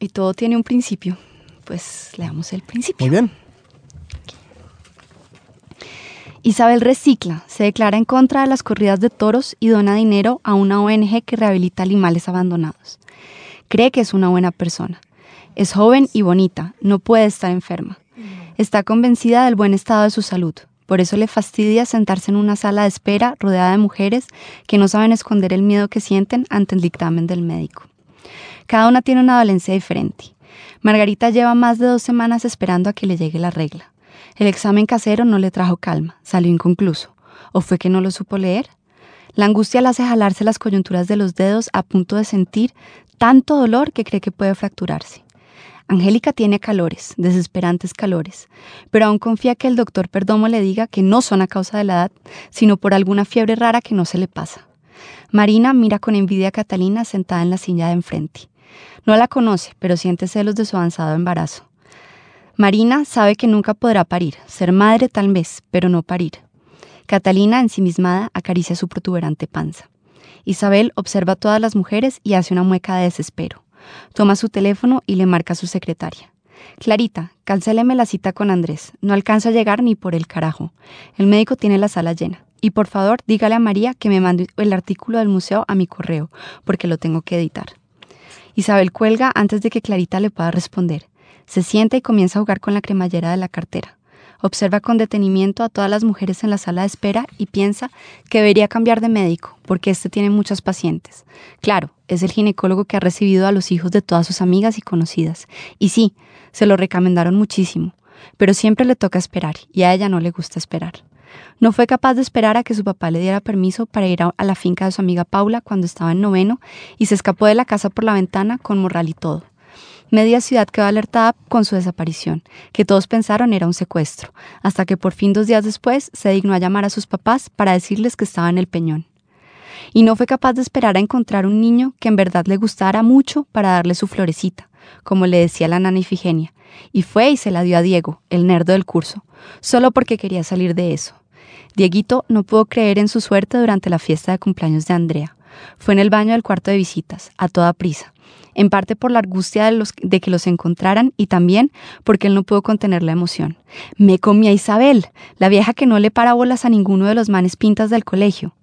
y todo tiene un principio, pues leamos el principio. Muy bien. Isabel recicla, se declara en contra de las corridas de toros y dona dinero a una ONG que rehabilita animales abandonados. Cree que es una buena persona. Es joven y bonita, no puede estar enferma. Está convencida del buen estado de su salud. Por eso le fastidia sentarse en una sala de espera rodeada de mujeres que no saben esconder el miedo que sienten ante el dictamen del médico. Cada una tiene una dolencia diferente. Margarita lleva más de dos semanas esperando a que le llegue la regla. El examen casero no le trajo calma, salió inconcluso. ¿O fue que no lo supo leer? La angustia la hace jalarse las coyunturas de los dedos a punto de sentir tanto dolor que cree que puede fracturarse. Angélica tiene calores, desesperantes calores, pero aún confía que el doctor Perdomo le diga que no son a causa de la edad, sino por alguna fiebre rara que no se le pasa. Marina mira con envidia a Catalina sentada en la silla de enfrente. No la conoce, pero siente celos de su avanzado embarazo. Marina sabe que nunca podrá parir, ser madre tal vez, pero no parir. Catalina, ensimismada, acaricia su protuberante panza. Isabel observa a todas las mujeres y hace una mueca de desespero. Toma su teléfono y le marca a su secretaria. Clarita, cancéleme la cita con Andrés. No alcanza a llegar ni por el carajo. El médico tiene la sala llena. Y por favor, dígale a María que me mande el artículo del museo a mi correo, porque lo tengo que editar. Isabel cuelga antes de que Clarita le pueda responder. Se sienta y comienza a jugar con la cremallera de la cartera. Observa con detenimiento a todas las mujeres en la sala de espera y piensa que debería cambiar de médico, porque éste tiene muchas pacientes. Claro, es el ginecólogo que ha recibido a los hijos de todas sus amigas y conocidas. Y sí, se lo recomendaron muchísimo, pero siempre le toca esperar, y a ella no le gusta esperar. No fue capaz de esperar a que su papá le diera permiso para ir a, la finca de su amiga Paula cuando estaba en noveno y se escapó de la casa por la ventana con morral y todo. Media ciudad quedó alertada con su desaparición, que todos pensaron era un secuestro, hasta que por fin dos días después se dignó a llamar a sus papás para decirles que estaba en el peñón. Y no fue capaz de esperar a encontrar un niño que en verdad le gustara mucho para darle su florecita, como le decía la nana Ifigenia, y fue y se la dio a Diego, el nerdo del curso, solo porque quería salir de eso. Dieguito no pudo creer en su suerte durante la fiesta de cumpleaños de Andrea. Fue en el baño del cuarto de visitas, a toda prisa, en parte por la angustia de, los, de que los encontraran y también porque él no pudo contener la emoción. Me comí a Isabel, la vieja que no le para bolas a ninguno de los manes pintas del colegio.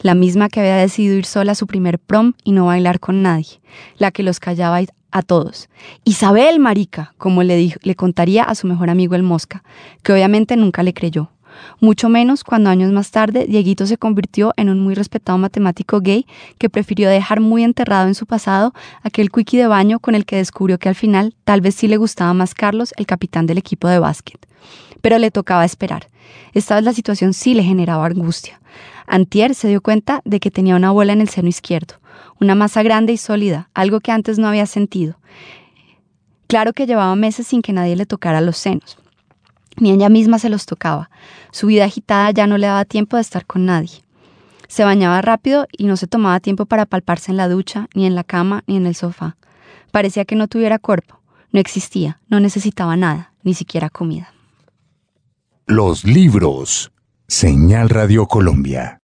La misma que había decidido ir sola a su primer prom y no bailar con nadie, la que los callaba a todos. Isabel, marica, como le, dijo, le contaría a su mejor amigo el Mosca, que obviamente nunca le creyó. Mucho menos cuando años más tarde Dieguito se convirtió en un muy respetado matemático gay que prefirió dejar muy enterrado en su pasado aquel quickie de baño con el que descubrió que al final tal vez sí le gustaba más Carlos, el capitán del equipo de básquet. Pero le tocaba esperar. Esta vez la situación sí le generaba angustia. Antier se dio cuenta de que tenía una bola en el seno izquierdo, una masa grande y sólida, algo que antes no había sentido. Claro que llevaba meses sin que nadie le tocara los senos. Ni ella misma se los tocaba. Su vida agitada ya no le daba tiempo de estar con nadie. Se bañaba rápido y no se tomaba tiempo para palparse en la ducha, ni en la cama, ni en el sofá. Parecía que no tuviera cuerpo, no existía, no necesitaba nada, ni siquiera comida. Los libros. Señal Radio Colombia.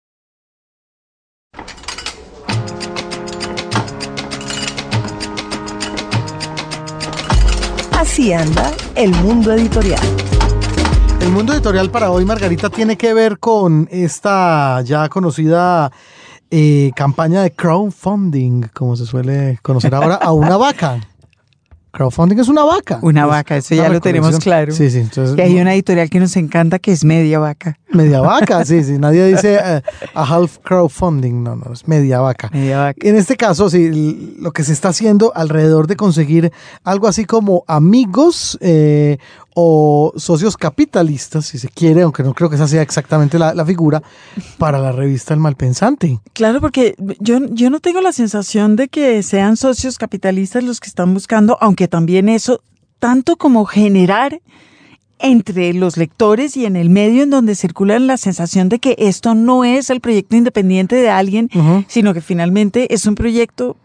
Así anda el mundo editorial. El mundo editorial para hoy, Margarita, tiene que ver con esta ya conocida eh, campaña de crowdfunding, como se suele conocer ahora, a una vaca. Crowdfunding es una vaca. Una Es vaca, eso una ya lo tenemos claro. Sí, sí. Entonces, Y hay una editorial que nos encanta que es media vaca. Media vaca, sí, sí. Nadie dice eh, a half crowdfunding, no, no, es media vaca. Media vaca. En este caso, sí, lo que se está haciendo alrededor de conseguir algo así como amigos eh, o socios capitalistas, si se quiere, aunque no creo que esa sea exactamente la, la figura, para la revista El Malpensante. Claro, porque yo, yo no tengo la sensación de que sean socios capitalistas los que están buscando, aunque también eso, tanto como generar entre los lectores y en el medio en donde circula la sensación de que esto no es el proyecto independiente de alguien, sino que finalmente es un proyecto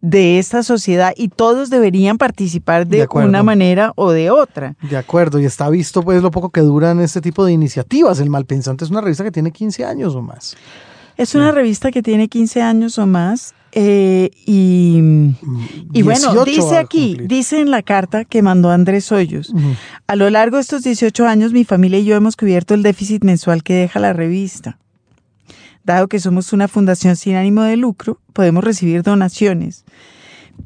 de esta sociedad y todos deberían participar De una manera o de otra. De acuerdo, y está visto pues lo poco que duran este tipo de iniciativas. El Malpensante es una revista que tiene 15 años o más. Es una revista que tiene 15 años o más eh, y, y bueno, 18 va dice aquí, dice en la carta que mandó Andrés Hoyos, a lo largo de estos 18 años mi familia y yo hemos cubierto el déficit mensual que deja la revista. Dado que somos una fundación sin ánimo de lucro, podemos recibir donaciones.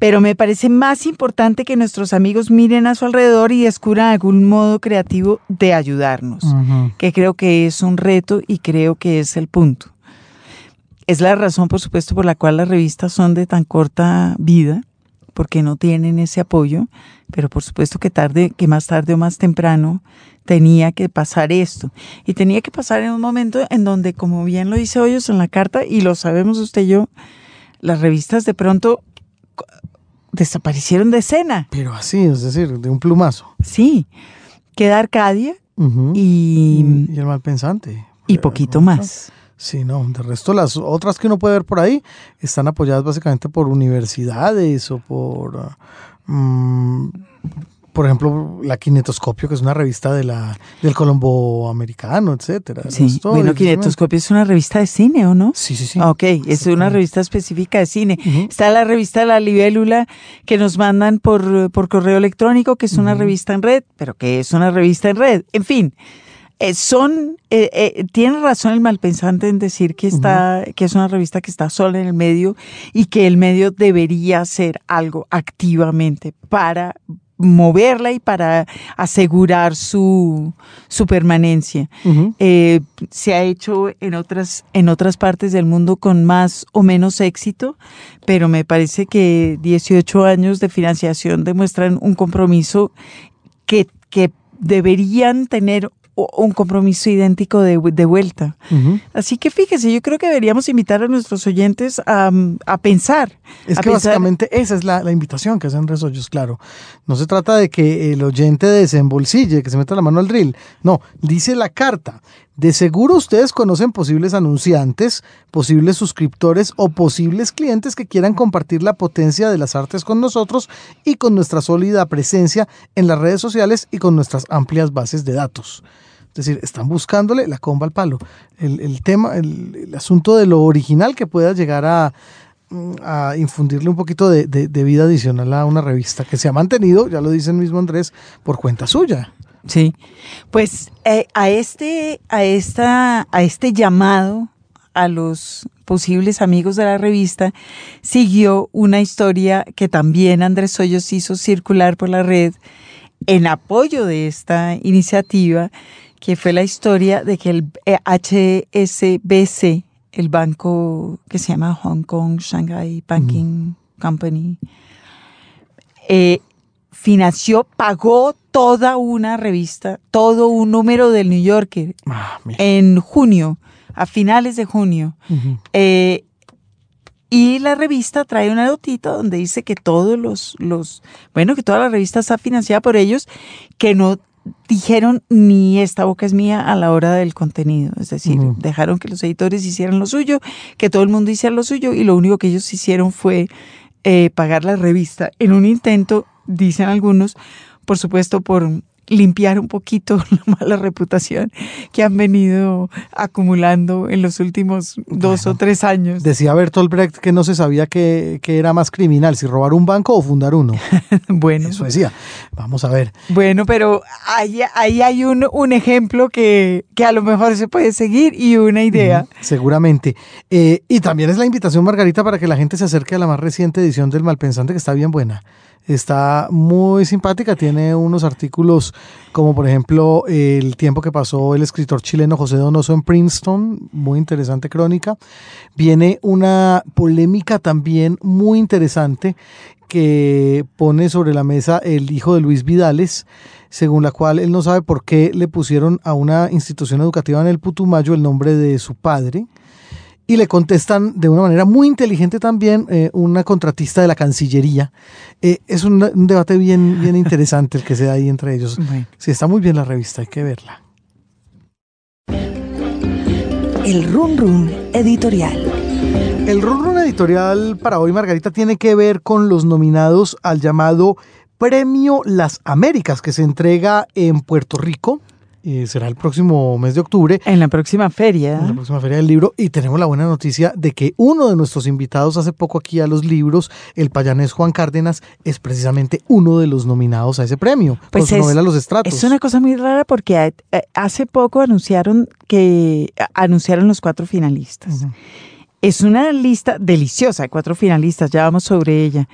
Pero me parece más importante que nuestros amigos miren a su alrededor y descubran algún modo creativo de ayudarnos que creo que es un reto y creo que es el punto. Es la razón, por supuesto, por la cual las revistas son de tan corta vida, porque no tienen ese apoyo, pero por supuesto que tarde, que más tarde o más temprano tenía que pasar esto. Y tenía que pasar en un momento en donde, como bien lo dice Hoyos en la carta, y lo sabemos usted y yo, las revistas de pronto desaparecieron de escena. Pero así, es decir, de un plumazo. Sí, queda Arcadia y, y el Malpensante. y poquito más. Sí, no, de resto las otras que uno puede ver por ahí están apoyadas básicamente por universidades o por, mm, por ejemplo, la Kinetoscopio, que es una revista de la, del Colombo americano, etcétera. Sí, bueno, Kinetoscopio es una revista de cine, ¿o no? Sí, sí, sí. Ah, ok, es una revista específica de cine. Está la revista La Libélula que nos mandan por, por correo electrónico, que es una revista en red, pero que es una revista en red. En fin, eh, son, eh, eh, tiene razón el malpensante en decir que está, que es una revista que está sola en el medio y que el medio debería hacer algo activamente para moverla y para asegurar su, su permanencia. Eh, se ha hecho en otras, en otras partes del mundo con más o menos éxito, pero me parece que 18 años de financiación demuestran un compromiso que, que deberían tener un compromiso idéntico de, de vuelta. Así que fíjese, yo creo que deberíamos invitar a nuestros oyentes a, a pensar. Es a que pensar- básicamente esa es la, la invitación que hacen Resollos, claro. No se trata de que el oyente desembolsille, que se meta la mano al drill. No, dice la carta. De seguro ustedes conocen posibles anunciantes, posibles suscriptores o posibles clientes que quieran compartir la potencia de las artes con nosotros y con nuestra sólida presencia en las redes sociales y con nuestras amplias bases de datos. Es decir, están buscándole la comba al palo. El, tema, el, asunto de lo original que pueda llegar a, mm, infundirle un poquito de, de- de vida adicional a una revista que se ha mantenido, ya lo dice el mismo Andrés, por cuenta suya. Sí, pues eh, a este, a esta, a este llamado a los posibles amigos de la revista, siguió una historia que también Andrés Hoyos hizo circular por la red en apoyo de esta iniciativa, que fue la historia de que el HSBC, el banco que se llama Hong Kong Shanghai Banking Company, eh, financió, pagó toda una revista, todo un número del New Yorker Ah, en junio, a finales de junio. Eh, y la revista trae una notita donde dice que todos los, los, bueno, que toda la revista está financiada por ellos, que no dijeron ni esta boca es mía a la hora del contenido. Es decir, dejaron que los editores hicieran lo suyo, que todo el mundo hiciera lo suyo y lo único que ellos hicieron fue eh, pagar la revista en un intento, dicen algunos, por supuesto, por limpiar un poquito la mala reputación que han venido acumulando en los últimos dos o tres años. Decía Bertolt Brecht que no se sabía que, que era más criminal, si robar un banco o fundar uno. bueno, Eso decía. Vamos a ver. bueno, pero ahí, ahí hay un, un ejemplo que, que a lo mejor se puede seguir y una idea. Seguramente. Eh, y también es la invitación, Margarita, para que la gente se acerque a la más reciente edición del Malpensante, que está bien buena. Está muy simpática, tiene unos artículos como por ejemplo el tiempo que pasó el escritor chileno José Donoso en Princeton, muy interesante crónica. Viene una polémica también muy interesante que pone sobre la mesa el hijo de Luis Vidales, según la cual él no sabe por qué le pusieron a una institución educativa en el Putumayo el nombre de su padre. Y le contestan de una manera muy inteligente también eh, una contratista de la Cancillería. Eh, es un, un debate bien, bien interesante el que se da ahí entre ellos. Bueno. Sí, está muy bien la revista, hay que verla. El Run Run Editorial. El run run editorial para hoy, Margarita, tiene que ver con los nominados al llamado Premio Las Américas, que se entrega en Puerto Rico. Eh, será el próximo mes de octubre. En la próxima feria. en la próxima feria del libro y tenemos la buena noticia de que uno de nuestros invitados hace poco aquí a los libros, el payanés Juan Cárdenas, es precisamente uno de los nominados a ese premio con Pues su es- novela Los Estratos. Es una cosa muy rara porque eh, hace poco anunciaron que anunciaron los cuatro finalistas. Es una lista deliciosa, cuatro finalistas, ya vamos sobre ella.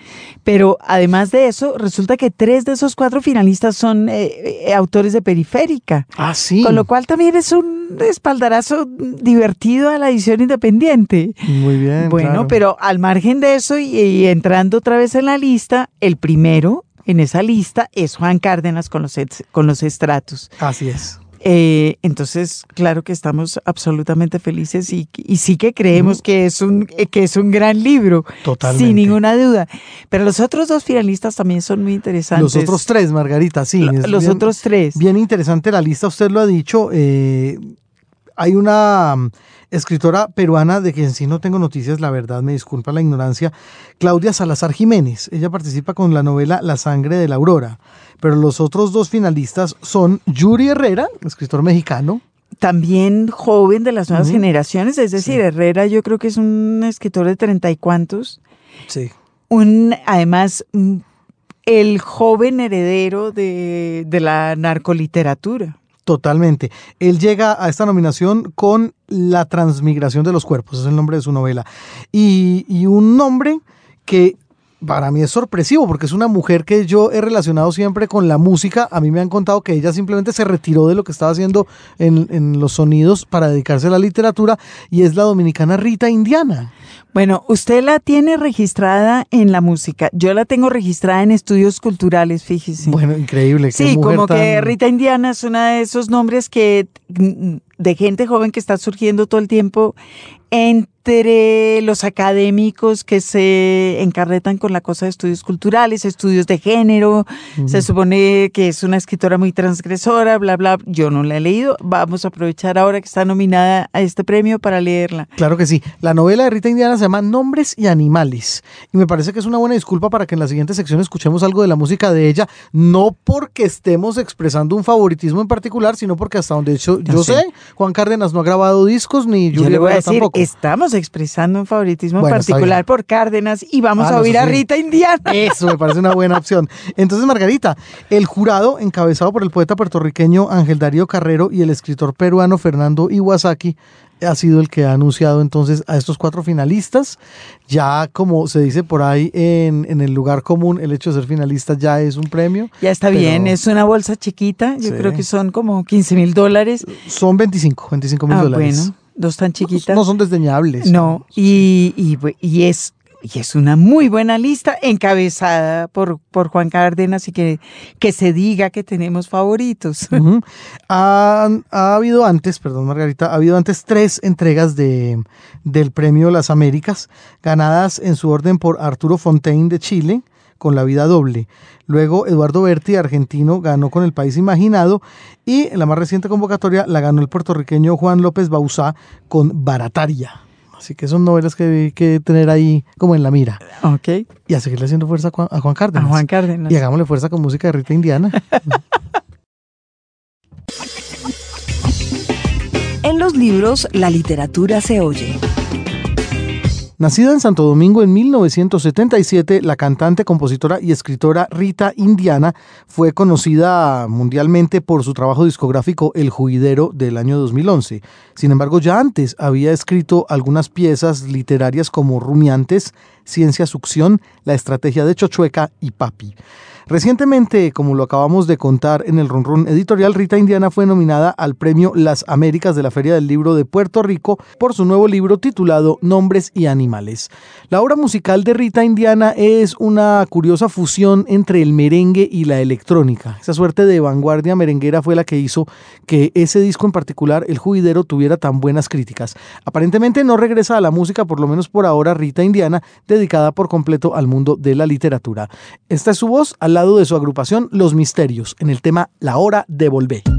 Pero además de eso, resulta que tres de esos cuatro finalistas son eh, eh, autores de Periférica. Ah, sí. Con lo cual también es un espaldarazo divertido a la edición independiente. Muy bien. Bueno, claro. pero al margen de eso y, y entrando otra vez en la lista, el primero en esa lista es Juan Cárdenas con los, con los estratos. Así es. Eh, entonces, claro que estamos absolutamente felices y, y sí que creemos que, es un, eh, que es un gran libro, Totalmente. sin ninguna duda. Pero los otros dos finalistas también son muy interesantes. Los otros tres, Margarita, sí. Los bien- otros tres. Bien interesante la lista, usted lo ha dicho. eh, hay una escritora peruana de quien sí no tengo noticias, la verdad, me disculpa la ignorancia, Claudia Salazar Jiménez. Ella participa con la novela La sangre de la aurora. Pero los otros dos finalistas son Yuri Herrera, escritor mexicano. También joven de las nuevas generaciones, es decir, Sí. Herrera yo creo que es un escritor de treinta y cuantos. Sí. un además el joven heredero de, de la narcoliteratura. Totalmente. Él llega a esta nominación con La transmigración de los cuerpos, es el nombre de su novela. Y, un nombre que para mí es sorpresivo, porque es una mujer que yo he relacionado siempre con la música. A mí me han contado que ella simplemente se retiró de lo que estaba haciendo en, en los sonidos para dedicarse a la literatura, y es la dominicana Rita Indiana. Bueno, usted la tiene registrada en la música. Yo la tengo registrada en estudios culturales, fíjese. Bueno, increíble. Sí, mujer como que Rita Indiana es uno de esos nombres que mm, de gente joven que está surgiendo todo el tiempo entre los académicos que se encarretan con la cosa de estudios culturales, estudios de género. Se supone que es una escritora muy transgresora, bla, bla. Yo no la he leído. Vamos a aprovechar ahora que está nominada a este premio para leerla. Claro que sí. La novela de Rita Indiana se llama Nombres y Animales. Y me parece que es una buena disculpa para que en la siguiente sección escuchemos algo de la música de ella, no porque estemos expresando un favoritismo en particular, sino porque hasta donde yo, yo sé. sé, Juan Cárdenas no ha grabado discos ni Yo Julia le voy a decir, tampoco. estamos expresando un favoritismo Bueno, particular por Cárdenas y vamos Ah, a oír a sí. Rita Indiana. Eso me parece una buena opción. Entonces, Margarita, el jurado, encabezado por el poeta puertorriqueño Ángel Darío Carrero y el escritor peruano Fernando Iwasaki, ha sido el que ha anunciado entonces a estos cuatro finalistas. Ya como se dice por ahí en, en el lugar común, el hecho de ser finalista ya es un premio. Ya está bien, es una bolsa chiquita, yo creo que son como 15 mil dólares. Son 25, 25 mil ah, dólares. Bueno, dos tan chiquitas. No, son desdeñables. No, y, y, y es y es una muy buena lista encabezada por, por Juan Cárdenas y que, que se diga que tenemos favoritos. ha, habido antes, perdón Margarita, ha habido antes tres entregas de, del Premio Las Américas, ganadas en su orden por Arturo Fontaine de Chile con La Vida Doble. Luego Eduardo Berti, argentino, ganó con El País Imaginado y en la más reciente convocatoria la ganó el puertorriqueño Juan López Bauzá con Barataria. Así que son novelas que hay que tener ahí como en la mira. Ok. Y a seguirle haciendo fuerza a Juan Cárdenas. A Juan Cárdenas. Y hagámosle fuerza con música de Rita Indiana. en los libros, la literatura se oye. Nacida en Santo Domingo en 1977, la cantante, compositora y escritora Rita Indiana fue conocida mundialmente por su trabajo discográfico El Juidero del año 2011. Sin embargo, ya antes había escrito algunas piezas literarias como Rumiantes, Ciencia Succión, La Estrategia de Chochueca y Papi. Recientemente, como lo acabamos de contar en el Run editorial, Rita Indiana fue nominada al premio Las Américas de la Feria del Libro de Puerto Rico por su nuevo libro titulado Nombres y Animales. La obra musical de Rita Indiana es una curiosa fusión entre el merengue y la electrónica. Esa suerte de vanguardia merenguera fue la que hizo que ese disco en particular, El Juidero, tuviera tan buenas críticas. Aparentemente no regresa a la música, por lo menos por ahora, Rita Indiana, dedicada por completo al mundo de la literatura. Esta es su voz al de su agrupación Los Misterios en el tema La Hora de Volver.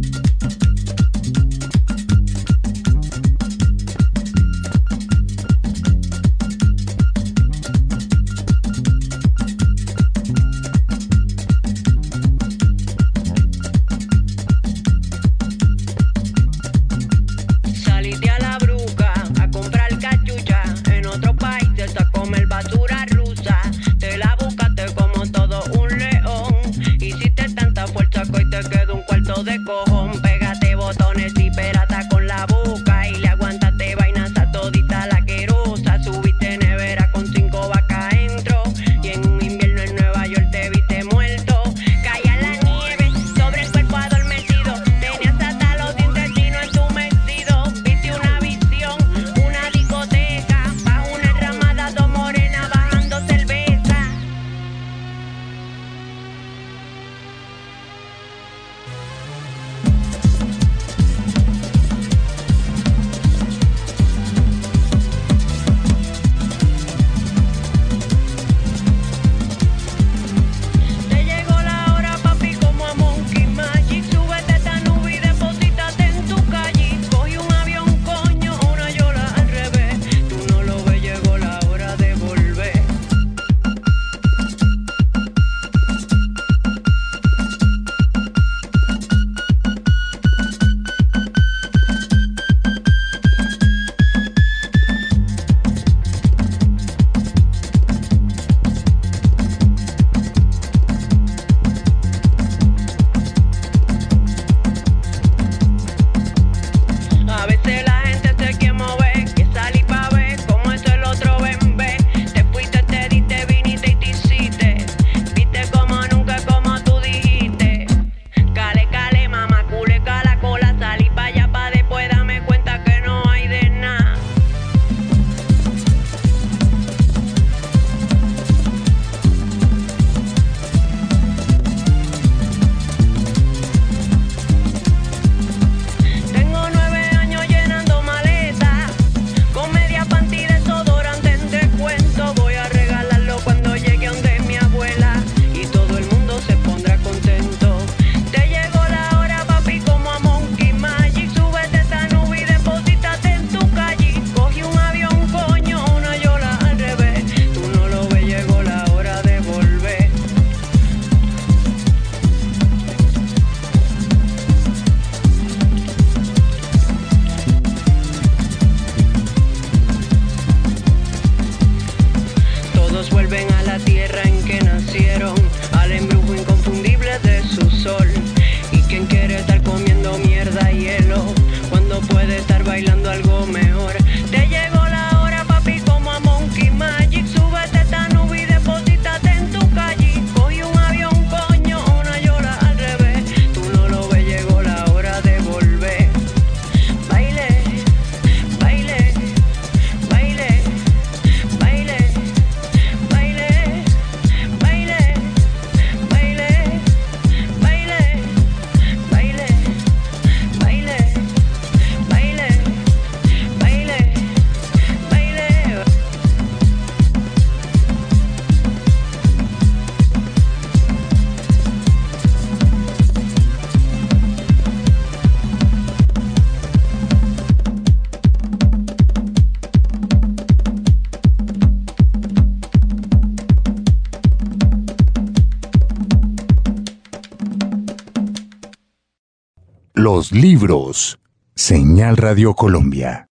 Los libros. Señal Radio Colombia.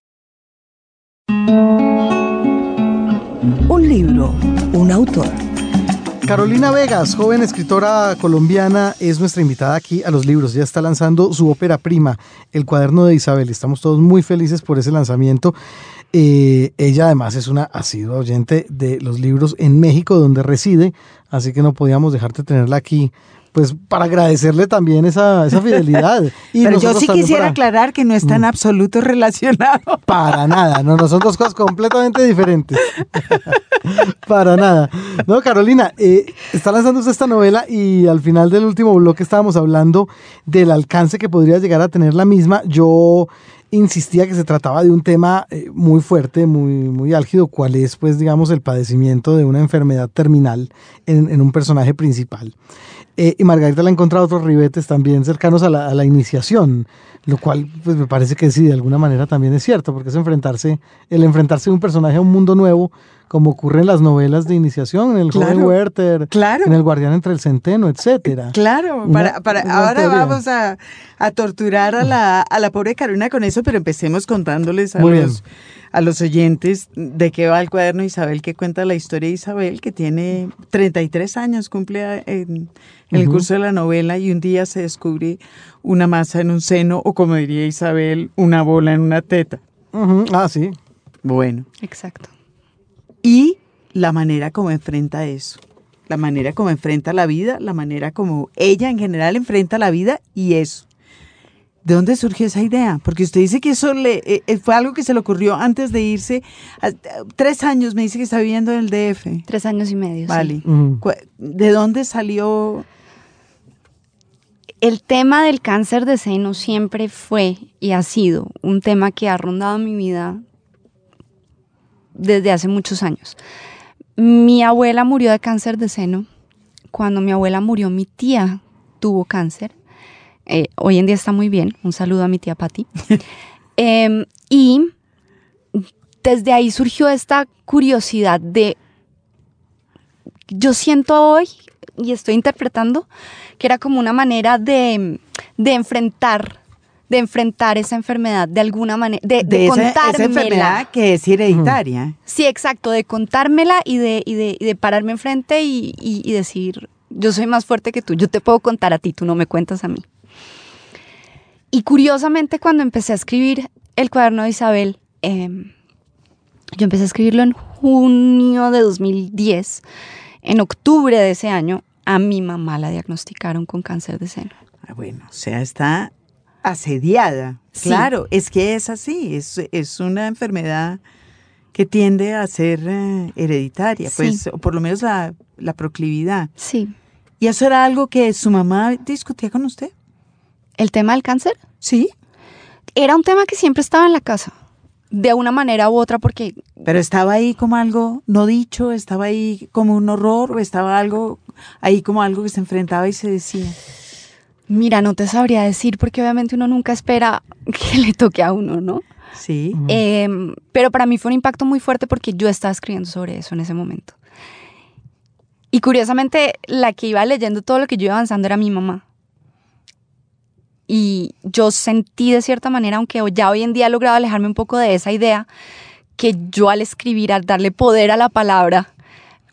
Un libro, un autor. Carolina Vegas, joven escritora colombiana, es nuestra invitada aquí a los libros. Ya está lanzando su ópera prima, El cuaderno de Isabel. Estamos todos muy felices por ese lanzamiento. Eh, ella además es una asidua oyente de los libros en México, donde reside, así que no podíamos dejarte tenerla aquí pues para agradecerle también esa, esa fidelidad. Y Pero yo sí quisiera aclarar que no está en mm. absoluto relacionado. Para nada, no, no son dos cosas completamente diferentes. para nada. No, Carolina, eh, está lanzándose esta novela y al final del último bloque estábamos hablando del alcance que podría llegar a tener la misma. Yo insistía que se trataba de un tema eh, muy fuerte, muy, muy álgido, cuál es, pues, digamos, el padecimiento de una enfermedad terminal en, en un personaje principal. Eh, y Margarita le ha encontrado otros ribetes también cercanos a la, iniciación, lo cual pues me parece que sí, de alguna manera también es cierto, porque es enfrentarse, el enfrentarse de un personaje a un mundo nuevo, como ocurre en las novelas de iniciación, en el joven Werther, en el guardián entre el centeno, etcétera. Claro, para, para ahora vamos a, a, torturar a la, a la pobre Carolina con eso, pero empecemos contándoles a los a los oyentes de qué va el cuaderno Isabel, que cuenta la historia de Isabel, que tiene 33 años, cumple en, el curso de la novela y un día se descubre una masa en un seno o como diría Isabel, una bola en una teta. Ah, sí. Bueno. Exacto. Y la manera como enfrenta eso, la manera como enfrenta la vida, la manera como ella en general enfrenta la vida y eso. ¿De dónde surgió esa idea? Porque usted dice que eso le, eh, eh, fue algo que se le ocurrió antes de irse. tres años me dice que está viviendo en el DF. Tres años y medio. Vale. ¿De dónde salió? El tema del cáncer de seno siempre fue y ha sido un tema que ha rondado mi vida desde hace muchos años. Mi abuela murió de cáncer de seno. Cuando mi abuela murió, mi tía tuvo cáncer eh, hoy en día está muy bien. Un saludo a mi tía Patti. Em, y desde ahí surgió esta curiosidad de, yo siento hoy, y estoy interpretando, que era como una manera de, enfrentar de enfrentar esa enfermedad de alguna manera, de, de, esa, enfermedad que es hereditaria. Sí, exacto, de contármela y de, y de, pararme enfrente y, y decir, yo soy más fuerte que tú, yo te puedo contar a ti, tú no me cuentas a mí. Y curiosamente cuando empecé a escribir el cuaderno de Isabel, em, yo empecé a escribirlo en junio de 2010. En octubre de ese año, a mi mamá la diagnosticaron con cáncer de seno. Ah, bueno, o sea, está asediada. Claro, es que es así, es, una enfermedad que tiende a ser eh, hereditaria, pues, o por lo menos la, la proclividad. Sí. ¿Y eso era algo que su mamá discutía con usted? ¿El tema del cáncer? Sí. Era un tema que siempre estaba en la casa, de una manera u otra, porque... Pero estaba ahí como algo no dicho, estaba ahí como un horror, o estaba algo ahí como algo que se enfrentaba y se decía. Mira, no te sabría decir, porque obviamente uno nunca espera que le toque a uno, ¿no? Sí. Em, pero para mí fue un impacto muy fuerte porque yo estaba escribiendo sobre eso en ese momento. Y curiosamente, la que iba leyendo todo lo que yo iba avanzando era mi mamá. Y yo sentí de cierta manera, aunque ya hoy en día he logrado alejarme un poco de esa idea, que yo al escribir, al darle poder a la palabra,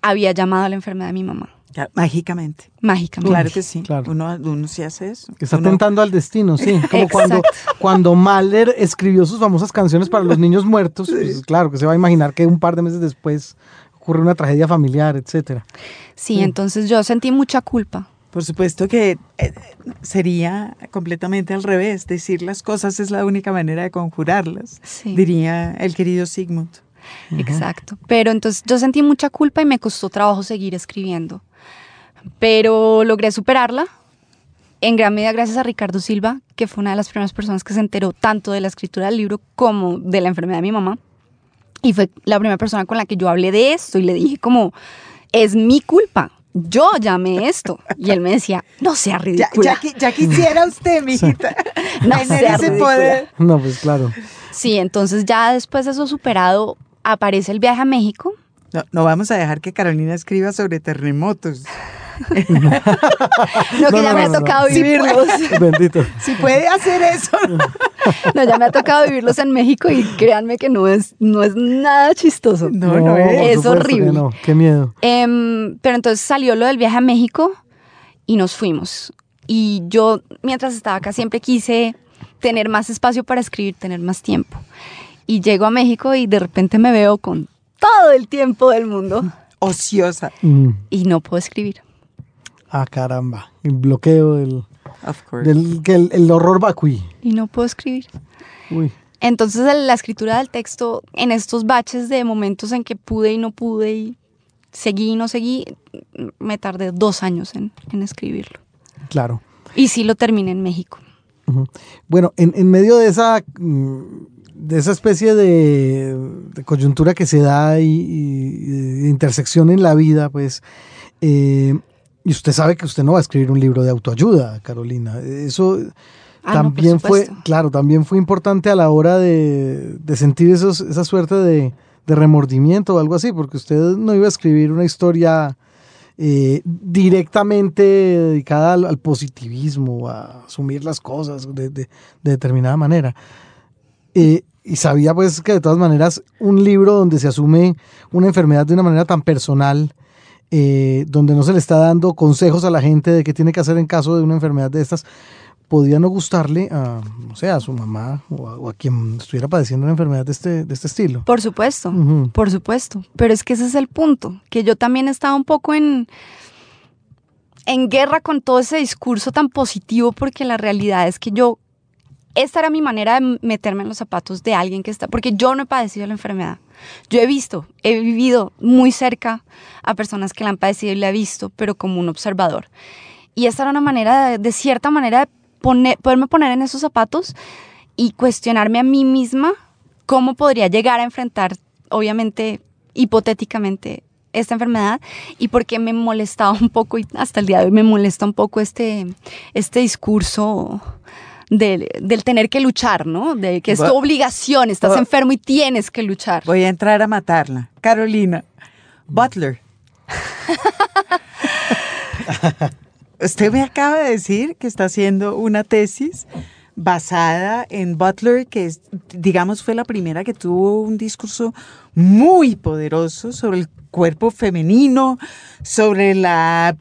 había llamado a la enfermedad de mi mamá. Mágicamente. Mágicamente. Claro que sí. Uno, uno sí hace eso. Que está tentando al destino, sí. Como cuando, cuando Mahler escribió sus famosas canciones para los niños muertos, pues claro que se va a imaginar que un par de meses después ocurre una tragedia familiar, etcétera. sí, entonces yo sentí mucha culpa por supuesto que eh, sería completamente al revés. Decir las cosas es la única manera de conjurarlas, diría el querido Sigmund. Exacto. Pero entonces yo sentí mucha culpa y me costó trabajo seguir escribiendo. Pero logré superarla en gran medida gracias a Ricardo Silva, que fue una de las primeras personas que se enteró tanto de la escritura del libro como de la enfermedad de mi mamá. Y fue la primera persona con la que yo hablé de esto y le dije como, es mi culpa yo llamé esto. Y él me decía, no sea ridícula. Ya, quisiera usted, mijita, no sea ese poder. No, pues claro. Sí, entonces ya después de eso superado, aparece el viaje a México. No, no vamos a dejar que Carolina escriba sobre terremotos. no, que ya me ha tocado vivirlos. Bendito. Si puede hacer eso. no, ya me ha tocado vivirlos en México y créanme que no es, no es nada chistoso. No, no es. que horrible. No, qué miedo. Em, pero entonces salió lo del viaje a México y nos fuimos. Y yo, mientras estaba acá, siempre quise tener más espacio para escribir, tener más tiempo. Y llego a México y de repente me veo con todo el tiempo del mundo Ociosa. Mm. y no puedo escribir. Ah, caramba. El bloqueo del, Of course. del que el, el horror vacui. Y no puedo escribir. Uy. Entonces la escritura del texto, en estos baches de momentos en que pude y no pude y seguí y no seguí, me tardé dos años en, en escribirlo. Claro. Y sí lo terminé en México. Bueno, en, en medio de esa, mm, de esa especie de, de coyuntura que se da y, y de intersección en la vida, pues, eh, y usted sabe que usted no va a escribir un libro de autoayuda, Carolina. Eso Ah, no, también fue, claro, también fue importante a la hora de, de sentir esos, esa suerte de, de remordimiento o algo así, porque usted no iba a escribir una historia eh, directamente dedicada al, al positivismo, a asumir las cosas de determinada manera. Eh, y sabía pues que de todas maneras un libro donde se asume una enfermedad de una manera tan personal, eh, donde no se le está dando consejos a la gente de qué tiene que hacer en caso de una enfermedad de estas, podía no gustarle a, no sé, a su mamá o a, o a quien estuviera padeciendo una enfermedad de este, de este estilo. Por supuesto, por supuesto. Pero es que ese es el punto, que yo también estaba un poco en, en guerra con todo ese discurso tan positivo, porque la realidad es que yo, esta era mi manera de meterme en los zapatos de alguien que está, porque yo no he padecido la enfermedad. Yo he visto, he vivido muy cerca a personas que la han padecido y la he visto, pero como un observador. Y esta era una manera, de, cierta manera, de poner, poderme poner en esos zapatos y cuestionarme a mí misma cómo podría llegar a enfrentar, obviamente, hipotéticamente, esta enfermedad y porque me molestaba un poco, y hasta el día de hoy me molesta un poco este, este discurso del, del tener que luchar, ¿no? De que es tu obligación, estás enfermo y tienes que luchar. Voy a entrar a matarla. Carolina. Butler. Usted me acaba de decir que está haciendo una tesis basada en Butler, que es, digamos fue la primera que tuvo un discurso muy poderoso sobre el cuerpo femenino, sobre la,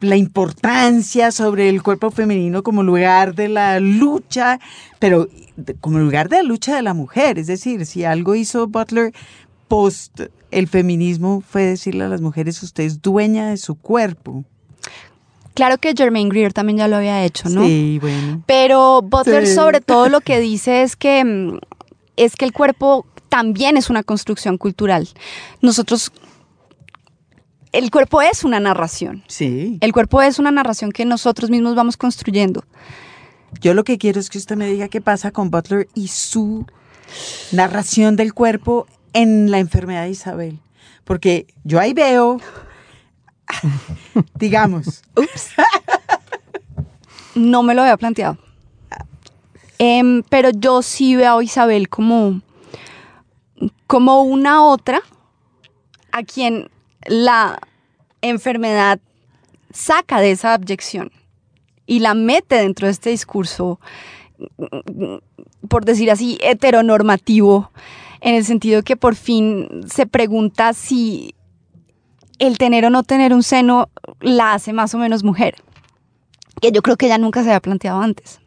la importancia, sobre el cuerpo femenino como lugar de la lucha, pero como lugar de la lucha de la mujer. Es decir, si algo hizo Butler post el feminismo fue decirle a las mujeres, usted es dueña de su cuerpo. Claro que Germaine Greer también ya lo había hecho, ¿no? Sí, bueno. Pero Butler Sí. sobre todo lo que dice es que mm, es que el cuerpo también es una construcción cultural. Nosotros el cuerpo es una narración. Sí. El cuerpo es una narración que nosotros mismos vamos construyendo. Yo lo que quiero es que usted me diga qué pasa con Butler y su narración del cuerpo en la enfermedad de Isabel. Porque yo ahí veo, digamos, Ups. No me lo había planteado. Em, pero yo sí veo a Isabel como, como una otra a quien la enfermedad saca de esa abyección y la mete dentro de este discurso, por decir así, heteronormativo, en el sentido que por fin se pregunta si el tener o no tener un seno la hace más o menos mujer. Que yo creo que ella nunca se había planteado antes.